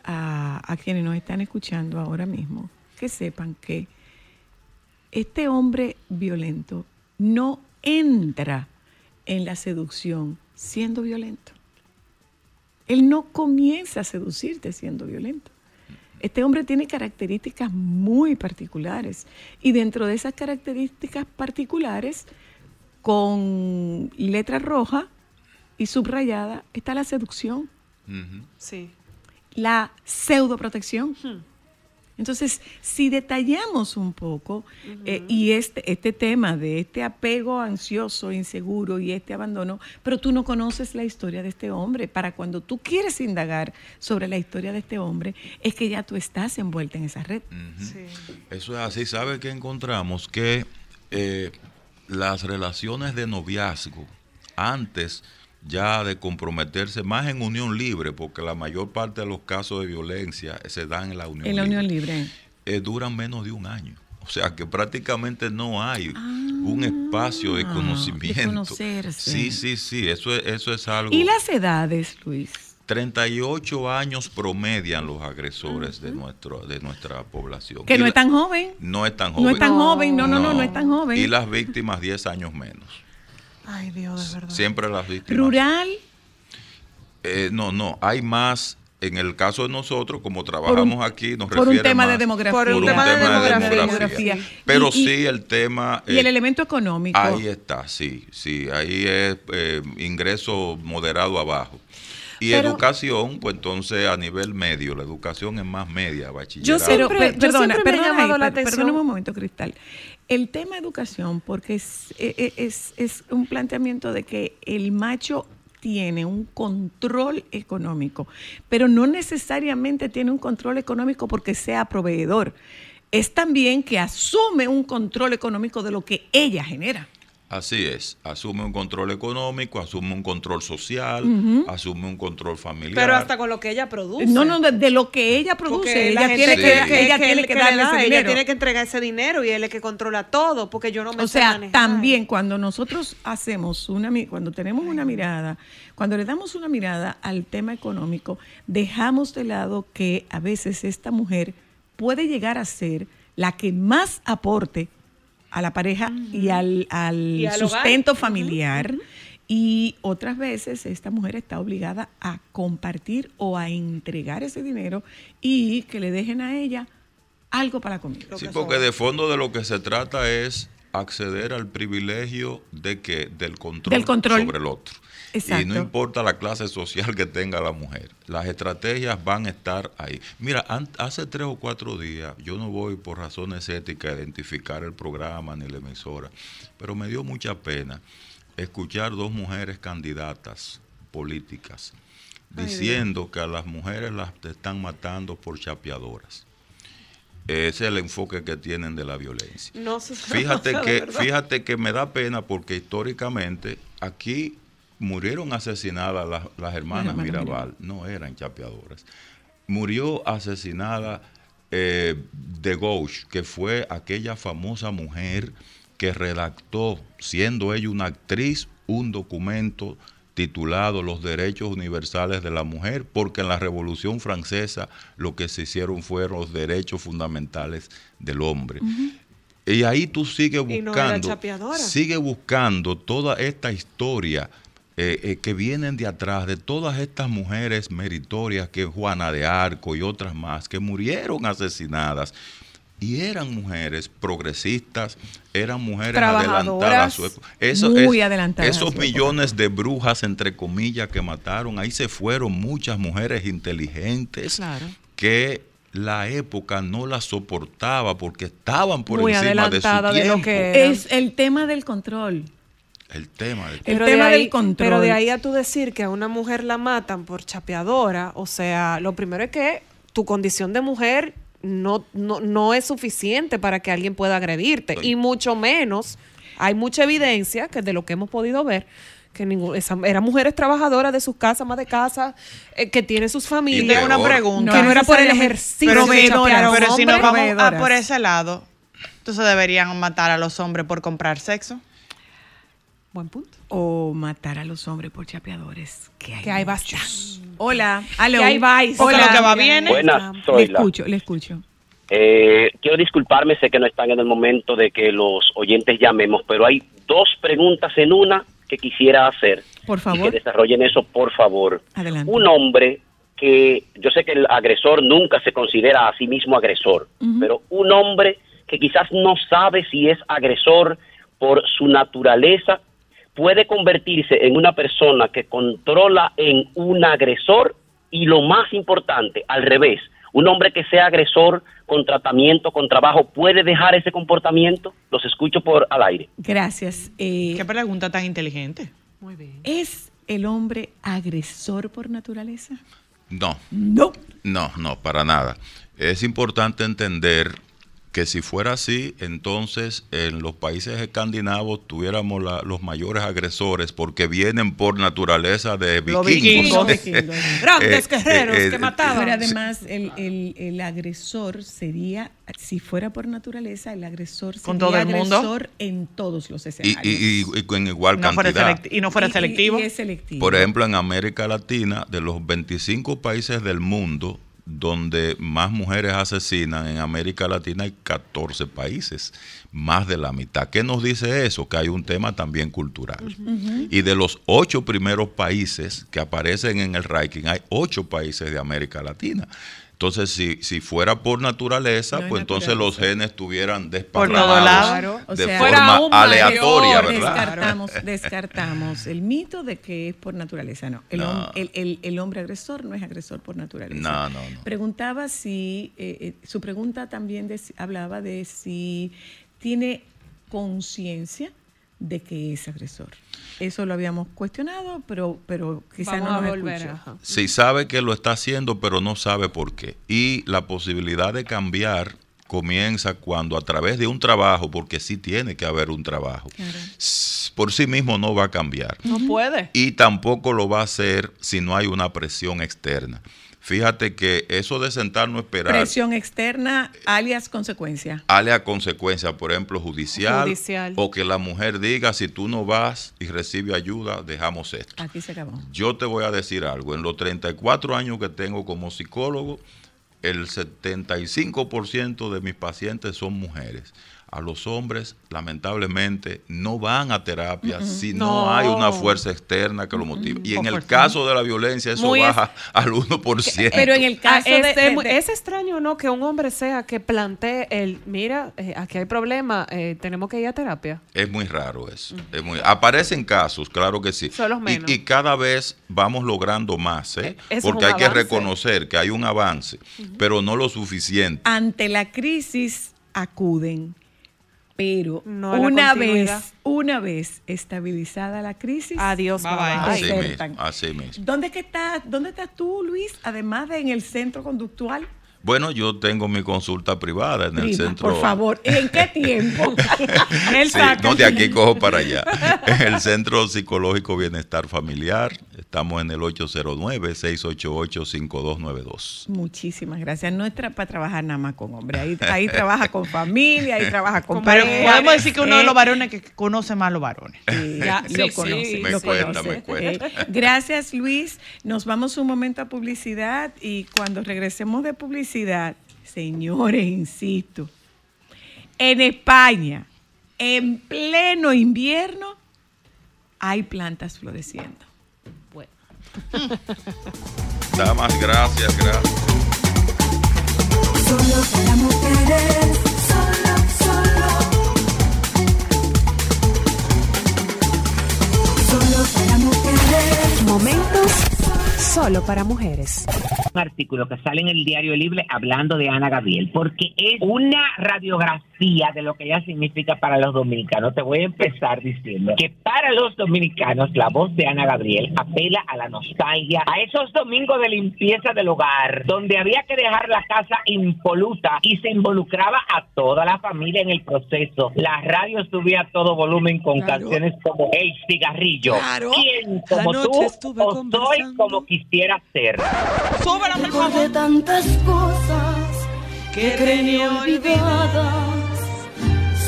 a, a quienes nos están escuchando ahora mismo, que sepan que este hombre violento no entra en la seducción siendo violento. Él no comienza a seducirte siendo violento. Este hombre tiene características muy particulares y dentro de esas características particulares, con letra roja y subrayada, está la seducción. Sí. la pseudoprotección. Entonces, si detallamos un poco, eh, y este, este tema de este apego ansioso, inseguro y este abandono, pero tú no conoces la historia de este hombre, para cuando tú quieres indagar sobre la historia de este hombre, es que ya tú estás envuelta en esa red. Eso es así. ¿Sabe que encontramos? Que eh, las relaciones de noviazgo, antes ya de comprometerse más en unión libre, porque la mayor parte de los casos de violencia se dan en la unión En la libre, unión libre. eh, duran menos de un año. O sea que prácticamente no hay un espacio de Ah, de conocimiento. conocerse. Sí, sí, sí, eso es, eso es algo. ¿Y las edades, Luis? 38 años promedian los agresores de, nuestro, de nuestra población. Que Y no la- es tan joven. No es tan No joven. es tan joven, no, no, no, no es tan joven. Y las víctimas 10 años menos. Ay, Dios, de verdad. Siempre las víctimas. Rural, Eh, no, no, hay más. En el caso de nosotros, como trabajamos aquí, nos por un tema de más- demografía. Por un tema de demografía. demografía. Pero Y- sí el tema... y eh, el elemento económico. Ahí está, sí, sí, ahí es eh, ingreso moderado abajo. Y Pero- educación, pues entonces a nivel medio, la educación es más media, Yo bachillerato. siempre, per- yo perdona, siempre me he perdona llamado ahí, la per- atención. perdóname un momento, Cristal. El tema educación, porque es, e- e- es, es un planteamiento de que el macho tiene un control económico, pero no necesariamente tiene un control económico porque sea proveedor. Es también que asume un control económico de lo que ella genera. Así es, asume un control económico, asume un control social, asume un control familiar. Pero hasta con lo que ella produce. No, no, de, de lo que ella produce. la Ella tiene que, ella tiene que le darle da, ese Ella dinero. tiene que entregar ese dinero y él es que controla todo, porque yo no me O sé sea, manejar. también cuando nosotros hacemos una, cuando tenemos una mirada, cuando le damos una mirada al tema económico, dejamos de lado que a veces esta mujer puede llegar a ser la que más aporte a la pareja y al, al Y al hogar. sustento familiar. Y otras veces esta mujer está obligada a compartir o a entregar ese dinero y que le dejen a ella algo para comida. Sí, porque de fondo de lo que se trata es acceder al privilegio de que del control, Del control. sobre el otro. Y no importa la clase social que tenga la mujer, las estrategias van a estar ahí. Mira, hace tres o cuatro días, yo no voy por razones éticas a identificar el programa ni la emisora, pero me dio mucha pena escuchar dos mujeres candidatas políticas Ay, diciendo que a las mujeres las están matando por chapeadoras. Ese es el enfoque que tienen de la violencia. No Fíjate que, fíjate que me da pena porque históricamente aquí murieron asesinadas las, las hermanas hermanas Mirabal, no eran chapeadoras. Murió asesinada eh, de Gauche, que fue aquella famosa mujer que redactó, siendo ella una actriz, un documento titulado Los Derechos Universales de la Mujer, porque en la Revolución Francesa lo que se hicieron fueron los derechos fundamentales del hombre. Y ahí tú sigues no buscando, chapeadora. sigue buscando toda esta historia eh, eh, que vienen de atrás, de todas estas mujeres meritorias, que Juana de Arco y otras más, que murieron asesinadas. Y eran mujeres progresistas, eran mujeres adelantadas. Eso muy es- adelantadas Esos millones de brujas, entre comillas, que mataron, ahí se fueron muchas mujeres inteligentes que la época no las soportaba porque estaban por Muy encima de su adelantada de lo tiempo. que es el tema del control. El tema del El Pero tema de del ahí- control. Pero de ahí a tú decir que a una mujer la matan por chapeadora, o sea, lo primero es que tu condición de mujer no, no, no es suficiente para que alguien pueda agredirte. Y mucho menos, hay mucha evidencia que de lo que hemos podido ver, que ningún- esa- eran mujeres trabajadoras de sus casas, más de casa, eh, que tienen sus familias. una pregunta. Que no era por el ejercicio. Pero, de si, un pero si hombre. vamos a por ese lado, entonces deberían matar a los hombres por comprar sexo. Buen punto. O matar a los hombres por chapeadores. Que hay, Que hay muchos. Hola, aló. Que hay vice. Hola, lo que va bien. bien. Buenas, Le soy la. escucho, le escucho. Eh, quiero disculparme, sé que no están en el momento de que los oyentes llamemos, pero hay dos preguntas en una que quisiera hacer. Por Y que favor, desarrollen eso, por favor. adelante. Un hombre que yo sé que el agresor nunca se considera a sí mismo agresor, Ujú. pero un hombre que quizás no sabe si es agresor por su naturaleza, puede convertirse en una persona que controla en un agresor y lo más importante, al revés, un hombre que sea agresor con tratamiento, con trabajo, puede dejar ese comportamiento. Los escucho por al aire. Gracias. Eh, Qué pregunta tan inteligente. ¿Es el hombre agresor por naturaleza? No. No. No, no, para nada. Es importante entender que si fuera así, entonces en los países escandinavos tuviéramos la- los mayores agresores porque vienen por naturaleza de Los vikingos. vikingos. vikingos. Grandes Eh, guerreros eh, que eh, mataban. Pero además, el, el- el agresor sería, si fuera por naturaleza, el agresor sería ¿Con todo el mundo? agresor en todos los escenarios. y- y- y con igual No cantidad. y no fuera Y- y- selectivo. y es selectivo. Por ejemplo, en América Latina, de los 25 países del mundo donde más mujeres asesinan, en América Latina hay 14 países, más de la mitad. ¿Qué nos dice eso? Que hay un tema también cultural. Y de los ocho primeros países que aparecen en el ranking, hay ocho países de América Latina. Entonces, si, si fuera por naturaleza, No pues entonces los genes estuvieran desparramados. O de sea, forma aleatoria, ¿verdad? Descartamos, descartamos el mito de que es por naturaleza. No, el, No. el- el- el hombre agresor no es agresor por naturaleza. No, no, no. Preguntaba si, eh, eh, su pregunta también dec- hablaba de si tiene conciencia de que es agresor. Eso lo habíamos cuestionado, pero, pero quizá Vamos no a nos volver, escuchó. ajá. Sí, sabe que lo está haciendo, pero no sabe por qué. Y la posibilidad de cambiar comienza cuando a través de un trabajo, porque sí tiene que haber un trabajo, por sí mismo no va a cambiar. No puede. Y tampoco lo va a hacer si no hay una presión externa. Fíjate que eso de sentarnos a esperar Presión externa, alias consecuencia. ale a consecuencia, por ejemplo, judicial, Judicial. o que la mujer diga, si tú no vas y recibes ayuda, dejamos esto. Aquí se acabó. Yo te voy a decir algo, en los 34 años que tengo como psicólogo, el 75% de mis pacientes son mujeres. A los hombres, lamentablemente, no van a terapia Mm, mm. si no, No. hay una fuerza externa que lo motive. Y en el caso de la violencia, eso Muy es- baja al 1%. Pero en el caso Ah, de- este, de- es extraño, ¿no? Que un hombre sea que plantee el, mira, eh, aquí hay problema, eh, tenemos que ir a terapia. Es muy raro eso. Es muy, aparecen casos, claro que sí. Son los menos. Y, cada vez vamos logrando más, ¿eh? eso es porque hay que reconocer que hay un avance, pero no lo suficiente. Ante la crisis acuden, pero No una vez, una vez estabilizada la crisis, adiós, bye, bye. Así Desertan. mismo, así mismo. ¿Dónde que estás? ¿Dónde estás tú, Luis? Además de en el centro conductual. Bueno, yo tengo mi consulta privada en el centro. Por favor, ¿en qué tiempo? Sí, no, de aquí cojo para allá. En el Centro Psicológico Bienestar Familiar. Estamos en el 809-688-5292. Muchísimas gracias. No es tra- para trabajar nada más con hombres. Ahí, ahí trabaja con familia, ahí trabaja con Pero podemos decir que uno de Eh, los varones que conoce más a los varones. Ya, lo conoce, Me lo conoce. me cuesta. Eh, gracias, Luis. Nos vamos un momento a publicidad y cuando regresemos de publicidad, señores, insisto, en España, en pleno invierno, hay plantas floreciendo. Damas, gracias, gracias. Solo para mujeres, solo, solo. Solo para mujeres. Momentos solo para mujeres. un artículo que sale en el diario Libre hablando de Ana Gabriel, porque es una radiografía de lo que ella significa para los dominicanos. Te voy a empezar diciendo que para los dominicanos la voz de Ana Gabriel apela a la nostalgia, a esos domingos de limpieza del hogar, donde había que dejar la casa impoluta y se involucraba a toda la familia en el proceso. La radio subía a todo volumen con canciones como El cigarrillo. Claro. ¿Quién como tú estuve o soy como quisiera ser? Recordé tantas cosas que creí olvidadas.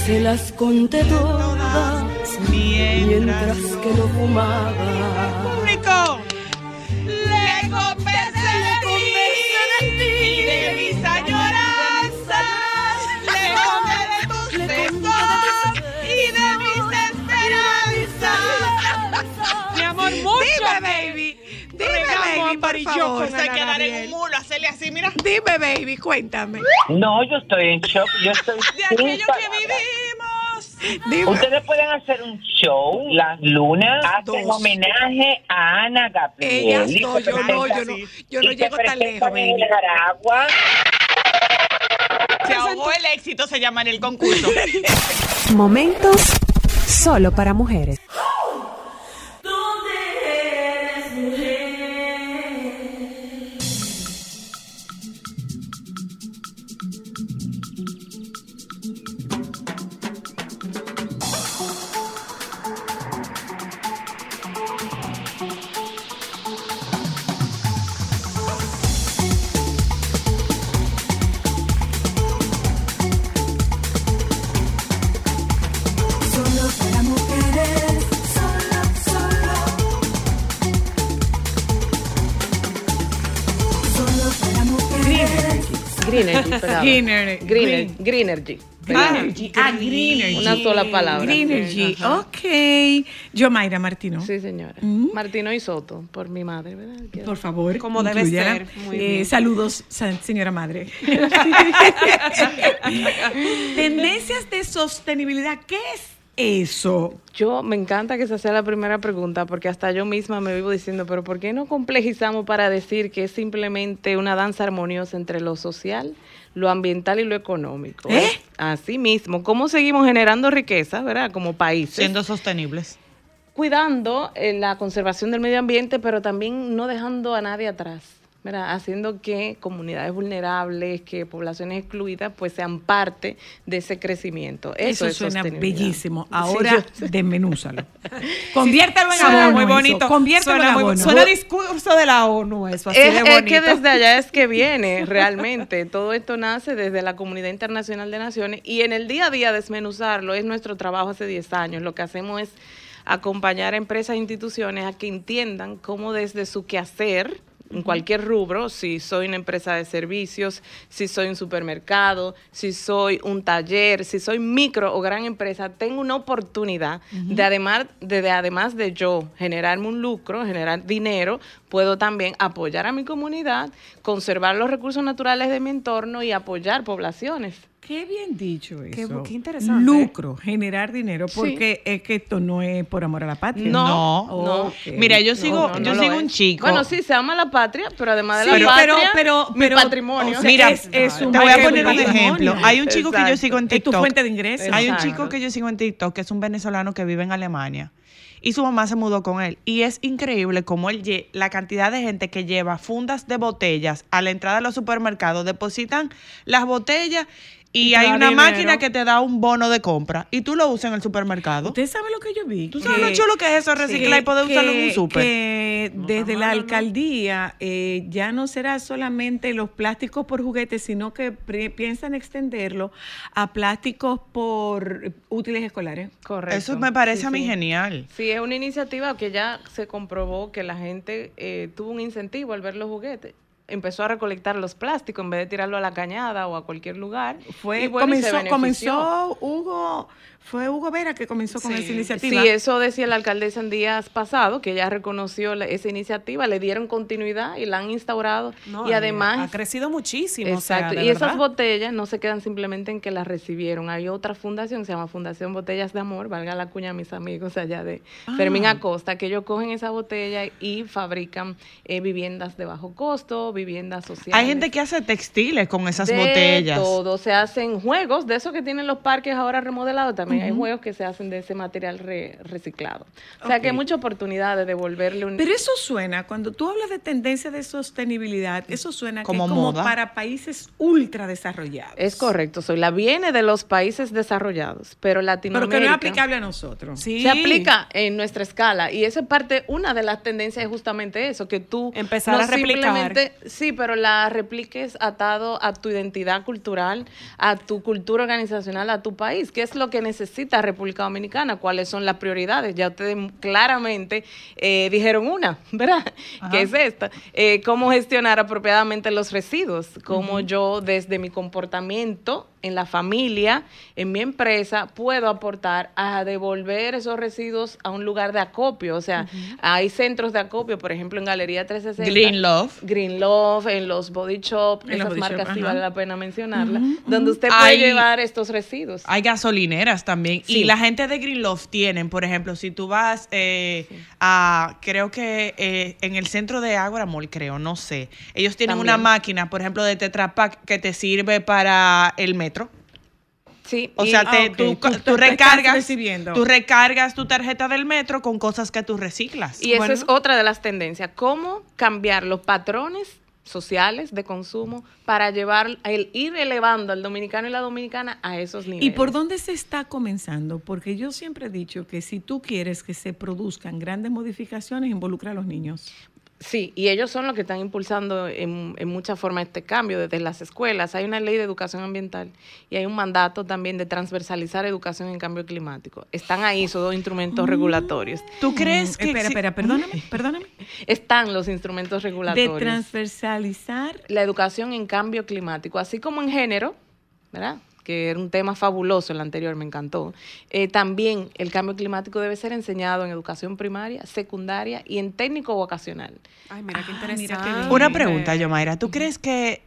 Se las conté todas mientras que lo fumaba. ¡Público! Le conversé de ti y de mis añoranzas. Le conté de tus besos y de mis esperanzas. Mi amor, mucho. Dime, baby. Dime, baby, por favor. Ana quedar en un mulo, hacerle así, mira. Dime, baby, cuéntame. No, yo estoy en shock. Yo estoy De aquello que vivimos. Ustedes pueden hacer un show, las lunas hacen Dos. homenaje a Ana Gabriel. Ellas no, se yo no, yo no, yo no se llego tan lejos, en baby. Nicaragua. Se ahogó el éxito, se llama en el concurso. Momentos solo para mujeres. Greenergy, perdón. Greener- Greener- green- Greenergy. Greenergy. Ah, Greenergy. Una sola palabra. Greenergy. Ok. Yo, Mayra Martino. Sí, señora. Martino y Soto, por mi madre, ¿verdad? Quiero- Por favor. Como debe ser. Muy Eh, bien. saludos, sa- señora madre. Tendencias de sostenibilidad. ¿Qué es eso? Yo me encanta que esa sea la primera pregunta porque hasta yo misma me vivo diciendo, pero ¿por qué no complejizamos para decir que es simplemente una danza armoniosa entre lo social, lo ambiental y lo económico? ¿Eh? Así mismo, ¿cómo seguimos generando riqueza, verdad? Como países. Siendo sostenibles. Cuidando eh, la conservación del medio ambiente, pero también no dejando a nadie atrás. ¿Verdad? haciendo que comunidades vulnerables, que poblaciones excluidas, pues sean parte de ese crecimiento. Eso, Eso, es suena bellísimo. Sí, Ahora sé. desmenúzalo. Conviértelo en Suena abono. muy bonito. Conviértelo suena en muy- abono. Suena discurso de la ONU eso, así Es, de es que desde allá es que viene realmente. Todo esto nace desde la Comunidad Internacional de Naciones y en el día a día desmenuzarlo es nuestro trabajo hace 10 años. Lo que hacemos es acompañar a empresas e instituciones a que entiendan cómo desde su quehacer, en cualquier rubro, si soy una empresa de servicios, si soy un supermercado, si soy un taller, si soy micro o gran empresa, tengo una oportunidad de además de, de además de yo generarme un lucro, generar dinero, puedo también apoyar a mi comunidad, conservar los recursos naturales de mi entorno y apoyar poblaciones. Qué bien dicho eso. Qué- qué interesante. Lucro, generar dinero, Sí. porque es que esto no es por amor a la patria. No, no. Mira, yo sigo- yo sigo un chico. Bueno, sí, se ama la patria, pero además de Sí, la pero- patria, pero- mi pero, patrimonio. o sea, Mira, es- es un te voy a poner un patrimonio. ejemplo. Hay un chico que yo Exacto. sigo en Es tu TikTok. fuente de ingresos. Hay un Exacto. chico que yo sigo en TikTok que es un venezolano que vive en Alemania. Y su mamá se mudó con él. Y es increíble cómo él la cantidad de gente que lleva fundas de botellas a la entrada de los supermercados, depositan las botellas y, hay una dinero. máquina que te da un bono de compra. Y tú lo usas en el supermercado. ¿Usted sabe lo que yo vi? ¿Tú sabes lo chulo que es eso, reciclar y poder usarlo en un súper? Que desde la alcaldía eh, ya no será solamente los plásticos por juguetes, sino que piensan extenderlo a plásticos por útiles escolares. Correcto. Eso me parece Sí, a mí sí. genial. Sí, es una iniciativa que ya se comprobó que la gente eh, tuvo un incentivo al ver los juguetes. Empezó a recolectar los plásticos en vez de tirarlo a la cañada o a cualquier lugar. Fue, Y bueno, y se comenzó, comenzó Hugo, fue Hugo Vera que comenzó con esa iniciativa. Sí, eso decía la alcaldesa en días pasados, que ella reconoció la- esa iniciativa, le dieron continuidad y la han instaurado. No, y además... ha crecido muchísimo. o sea, Exacto. y esas botellas no se quedan simplemente en que las recibieron. Hay otra fundación, se llama Fundación Botellas de Amor, valga la cuña a mis amigos allá de Ah. Fermín Acosta, que ellos cogen esa botella y fabrican eh, viviendas de bajo costo, viviendas sociales. Hay gente que hace textiles con esas de botellas. todo, se hacen juegos, de esos que tienen los parques ahora remodelados, también hay juegos que se hacen de ese material re- reciclado. O sea que hay mucha oportunidad de devolverle un... Pero eso suena, cuando tú hablas de tendencia de sostenibilidad, eso suena Como que es como moda. para países ultra desarrollados. Es correcto, soy la viene de los países desarrollados, pero Pero Latinoamérica. que no es aplicable a nosotros. Se aplica en nuestra escala y esa parte, una de las tendencias es justamente eso, que tú Empezar no a replicar. simplemente- sí, pero la repliques atado a tu identidad cultural, a tu cultura organizacional, a tu país, qué es lo que necesita República Dominicana, cuáles son las prioridades. Ya ustedes claramente eh, dijeron una, ¿verdad? Ajá. Que es esta, eh, cómo gestionar apropiadamente los residuos, cómo yo desde mi comportamiento en la familia, en mi empresa, puedo aportar a devolver esos residuos a un lugar de acopio. O sea, hay centros de acopio, por ejemplo, en Galería 360. Green Love. Green Love, en los Body Shop, En esas body marcas shop, sí vale la pena mencionarlas, donde usted puede Hay- llevar estos residuos. Hay gasolineras también. Sí. Y la gente de Green Love tienen, por ejemplo, si tú vas eh, a, creo que eh, en el centro de Ágora Mall, creo, no sé. Ellos tienen una máquina, por ejemplo, de Tetra Pak que te sirve para el metro. Sí, O sea, te- ah, tú, Tú- tú recargas, recibiendo. tú recargas tu tarjeta del metro con cosas que tú reciclas. Y esa es otra de las tendencias, cómo cambiar los patrones sociales de consumo para llevar, el ir elevando al dominicano y la dominicana a esos niveles. ¿Y por dónde se está comenzando? Porque yo siempre he dicho que si tú quieres que se produzcan grandes modificaciones, involucra a los niños. Sí, y ellos son los que están impulsando en, en mucha forma este cambio desde las escuelas. Hay una ley de educación ambiental y hay un mandato también de transversalizar educación en cambio climático. Están ahí esos dos instrumentos regulatorios. ¿Tú crees que Espera, espera, perdóname, perdóname. Están los instrumentos De regulatorios. transversalizar la educación en cambio climático, así como en género, ¿verdad? Que era un tema fabuloso el anterior, me encantó. Eh, también el cambio climático debe ser enseñado en educación primaria, secundaria y en técnico vocacional. Ay, mira Ah, qué interesante. Una pregunta, Yomaira. ¿Tú crees que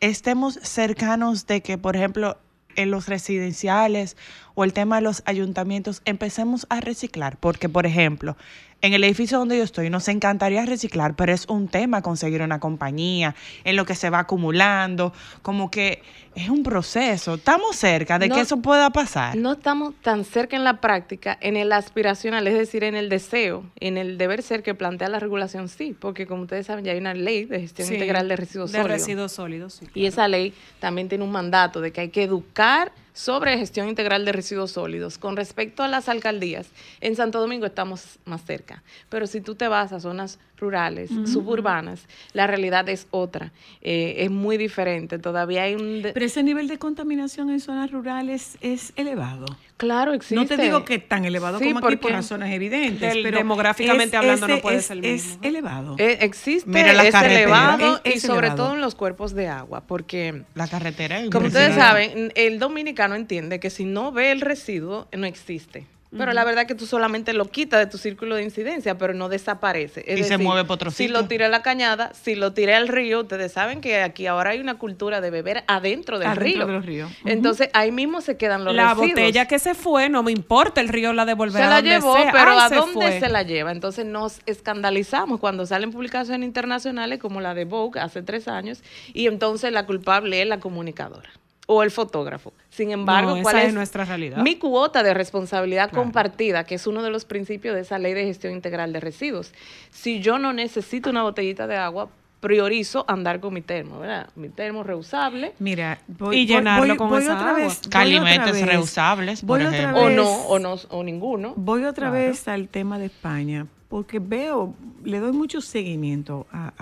estemos cercanos de que, por ejemplo, en los residenciales o el tema de los ayuntamientos empecemos a reciclar? Porque, por ejemplo, en el edificio donde yo estoy nos encantaría reciclar, pero es un tema conseguir una compañía, en lo que se va acumulando, como que es un proceso. Estamos cerca de No- que eso pueda pasar. No estamos tan cerca en la práctica, en el aspiracional, es decir, en el deseo, en el deber ser que plantea la regulación, sí, porque como ustedes saben, ya hay una ley de gestión Sí, integral de residuos de sólidos. residuos sólidos, sí, Y esa ley también tiene un mandato de que hay que educar sobre gestión integral de residuos sólidos. Con respecto a las alcaldías, en Santo Domingo estamos más cerca, pero si tú te vas a zonas rurales, suburbanas, la realidad es otra, eh, es muy diferente. Todavía hay un... Pero ese nivel de contaminación en zonas rurales es elevado. Claro, existe. No te digo que tan elevado Sí, como aquí por razones evidentes, del- pero demográficamente es- hablando no puede es- ser el Es mismo. elevado. Eh, existe, Mira las es elevado Es- y sobre elevado. todo en los cuerpos de agua, porque La carretera es como ustedes saben, el dominicano entiende que si no ve el residuo, no existe. Pero la verdad es que tú solamente lo quitas de tu círculo de incidencia, pero no desaparece. Es Y se mueve pa' otro Si lo tiré a la cañada, si lo tiré al río, ustedes saben que aquí ahora hay una cultura de beber adentro del Adentro río. de los ríos. Entonces ahí mismo se quedan los la residuos. botella que se fue, no me importa, el río la devolverá Se la donde llevó, sea. pero Ay, ¿a se dónde fue. se la lleva? Entonces nos escandalizamos cuando salen publicaciones internacionales como la de Vogue hace tres años y entonces la culpable es la comunicadora o el fotógrafo. Sin embargo, No, ¿cuál esa es, es nuestra realidad. Mi cuota de responsabilidad compartida, que es uno de los principios de esa ley de gestión integral de residuos. Si yo no necesito una botellita de agua, priorizo andar con mi termo, ¿verdad? Mi termo reusable. Mira, voy, Y llenarlo voy- con voy esa otra agua. vez, voy Calimetes otra vez. reusables, por Voy otra ejemplo. O no, o no, o ninguno. Voy otra Claro. vez al tema de España, porque veo, le doy mucho seguimiento a,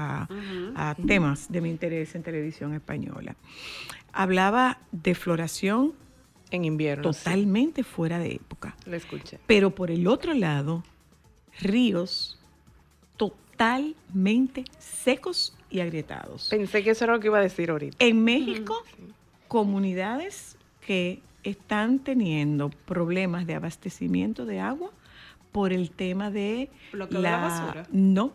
a- a temas de mi interés en televisión española. Hablaba de floración En invierno. sí. totalmente fuera de época. Lo escuché. Pero por el otro lado, ríos totalmente secos y agrietados. Pensé que eso era lo que iba a decir ahorita. En México, comunidades que están teniendo problemas de abastecimiento de agua por el tema de Bloqueo de la basura. no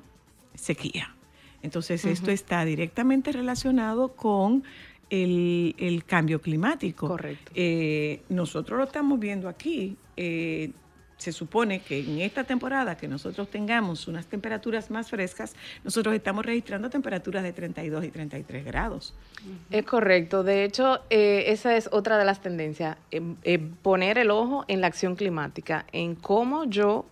sequía. Entonces, esto está directamente relacionado con el, el cambio climático. Correcto. Eh, nosotros lo estamos viendo aquí. eh, se supone que en esta temporada que nosotros tengamos unas temperaturas más frescas, nosotros estamos registrando temperaturas de 32 y 33 grados. Es correcto. De hecho, eh, esa es otra de las tendencias. em, eh, poner el ojo en la acción climática, en cómo yo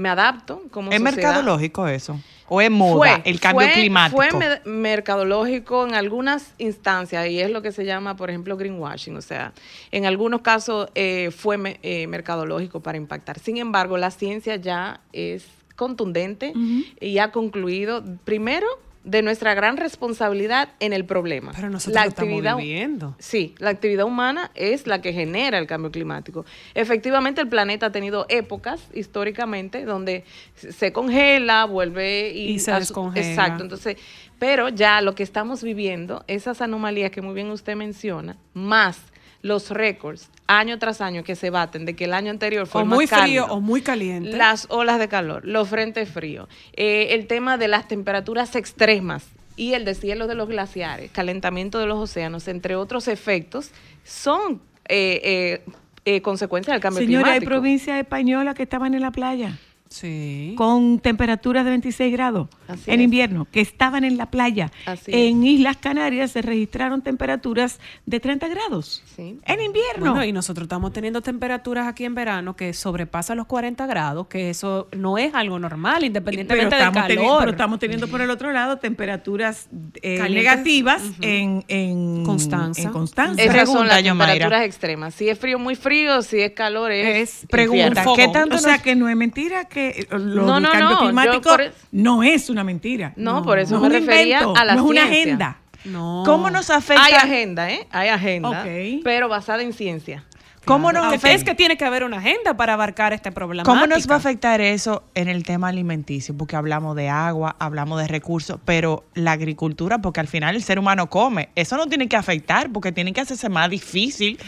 me adapto como ¿Es sociedad. mercadológico eso? ¿O es moda, Fue, el cambio fue- climático? Fue mer- mercadológico en algunas instancias y es lo que se llama, por ejemplo, greenwashing. O sea, en algunos casos eh, fue me- eh, mercadológico para impactar. Sin embargo, la ciencia ya es contundente y ha concluido, primero, de nuestra gran responsabilidad en el problema. Pero nosotros lo estamos viviendo. Sí, la actividad humana es la que genera el cambio climático. Efectivamente, el planeta ha tenido épocas históricamente donde se congela, vuelve y, Y se descongela. Exacto, entonces, pero ya lo que estamos viviendo, esas anomalías que muy bien usted menciona, más los récords año tras año que se baten de que el año anterior fue O más muy frío cálido. o muy caliente. Las olas de calor, los frentes fríos, eh, el tema de las temperaturas extremas y el deshielo de los glaciares, calentamiento de los océanos, entre otros efectos, son eh, eh, eh, consecuencias del cambio Señora, hay climático. provincias españolas que estaban en la playa Sí. con temperaturas de 26 grados Así en es. invierno, que estaban en la playa. Así en Islas Canarias se registraron temperaturas de 30 grados en invierno. Bueno, y nosotros estamos teniendo temperaturas aquí en verano que sobrepasan los 40 grados, que eso no es algo normal, independientemente del calor. pero estamos teniendo por el otro lado temperaturas eh, negativas en, en Constanza. en Constanza. Esas son las Yomaira. temperaturas extremas. Si es frío, muy frío. Si es calor, es. Pregunta, infierno. ¿qué tanto? O sea, que no es mentira que eh, lo No, del no, cambio no, climático por no es una mentira. No, por eso me es un refería invento, a la no es una agenda. No. ¿Cómo nos afecta? Hay agenda, ¿eh? Hay agenda, Ok. pero basada en ciencia. ¿Cómo nos Claro. afecta? Es que tiene que haber una agenda para abarcar este problema. ¿Cómo nos va a afectar eso en el tema alimenticio? Porque hablamos de agua, hablamos de recursos, pero la agricultura, porque al final el ser humano come, eso no tiene que afectar porque tiene que hacerse más difícil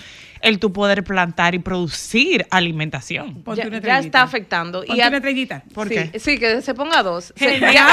el tu poder plantar y producir alimentación. Ya, ya está afectando. Ponte a- una estrellita. ¿Por sí, qué? Sí, que se ponga dos. Genial.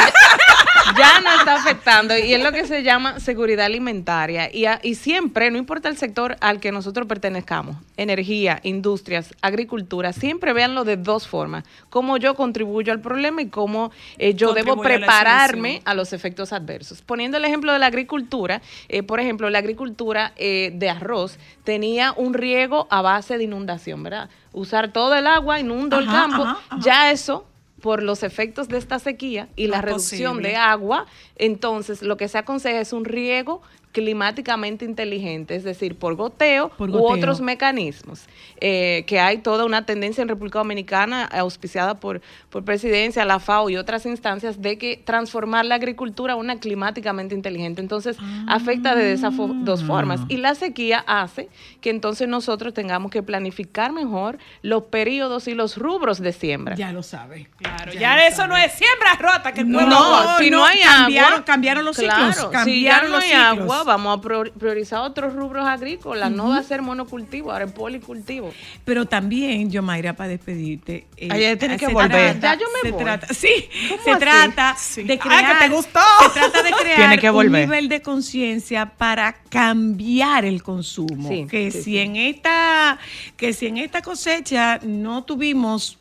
Ya- nos está afectando y es lo que se llama seguridad alimentaria. Y, a- y siempre, no importa el sector al que nosotros pertenezcamos, energía, industrias, agricultura, siempre véanlo de dos formas. Cómo yo contribuyo al problema y cómo eh, yo debo a prepararme a los efectos adversos. Poniendo el ejemplo de la agricultura, eh, por ejemplo, la agricultura eh, de arroz tenía un riego a base de inundación, ¿verdad? Usar todo el agua, inundo el campo, ajá, ajá. ya eso por los efectos de esta sequía y la reducción posible. de agua, entonces lo que se aconseja es un riego climáticamente inteligente, es decir, por goteo Por u otros mecanismos, eh, que hay toda una tendencia en República Dominicana auspiciada por, por presidencia, la FAO y otras instancias de que transformar la agricultura a una climáticamente inteligente. Entonces, afecta de esas dos formas. Y la sequía hace que entonces nosotros tengamos que planificar mejor los periodos y los rubros de siembra. Ya lo sabe. Claro, ya eso no es siembra rota que el No, pueblo No, si no, no, hay cambiaron- agua. cambiaron los ciclos, Claro, si ya cambiaron no los hay ciclos. agua, vamos a prior- priorizar otros rubros agrícolas. No va a ser monocultivo, ahora es policultivo. Pero también, yo, Mayra, para despedirte. eh, Ay, ella tiene que volver. trata- Ya yo me se voy. trata- sí, ¿Cómo se así? trata Sí. de Ay, crear. que te gustó. Se trata de crear Tiene que un volver. nivel de conciencia para cambiar el consumo. Sí, que sí, si sí. en esta, que si en esta cosecha no tuvimos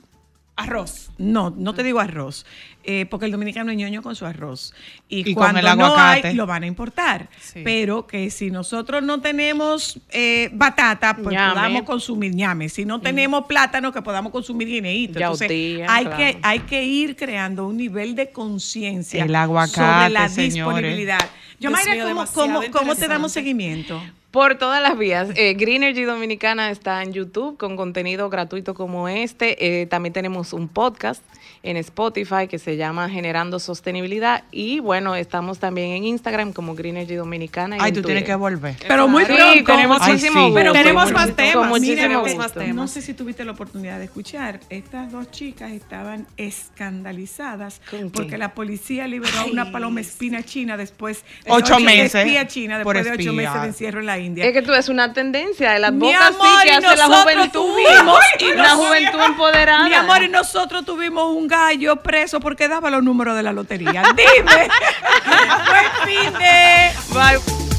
Arroz. no, no te digo arroz, eh, porque el dominicano es ñoño con su arroz. Y, Y con cuando el no aguacate. hay, lo van a importar. Sí. Pero que si nosotros no tenemos eh, batata, pues Ñame. podamos consumir ñame. Si no tenemos plátano, que podamos consumir guineíto. Entonces, hay, claro. que, hay que ir creando un nivel de conciencia El aguacate, sobre la señores. disponibilidad. Yo, Mayra, ¿cómo, cómo, cómo te damos seguimiento? Por todas las vías. Eh, Green Energy Dominicana está en YouTube con contenido gratuito como este. Eh, también tenemos un podcast en Spotify que se llama Generando Sostenibilidad. Y bueno, estamos también en Instagram como Green Energy Dominicana. y Ay, tú tienes que volver. Pero muy Sí, pronto. tenemos Ay, muchísimo sí. gusto. Pero tenemos más temas, Con muchísimo mira, gusto. más temas. No sé si tuviste la oportunidad de escuchar. Estas dos chicas estaban escandalizadas porque la policía liberó a una paloma espina china después. Ocho meses Espía china por después de ocho espía. meses de encierro en la India. Es que tú es una tendencia de las Mi bocas amor, sí que y hace la nosotros juventud. tuvimos, y la juventud empoderada. Mi amor, y nosotros tuvimos un gallo preso porque daba los números de la lotería. Dime. Buen. Bye.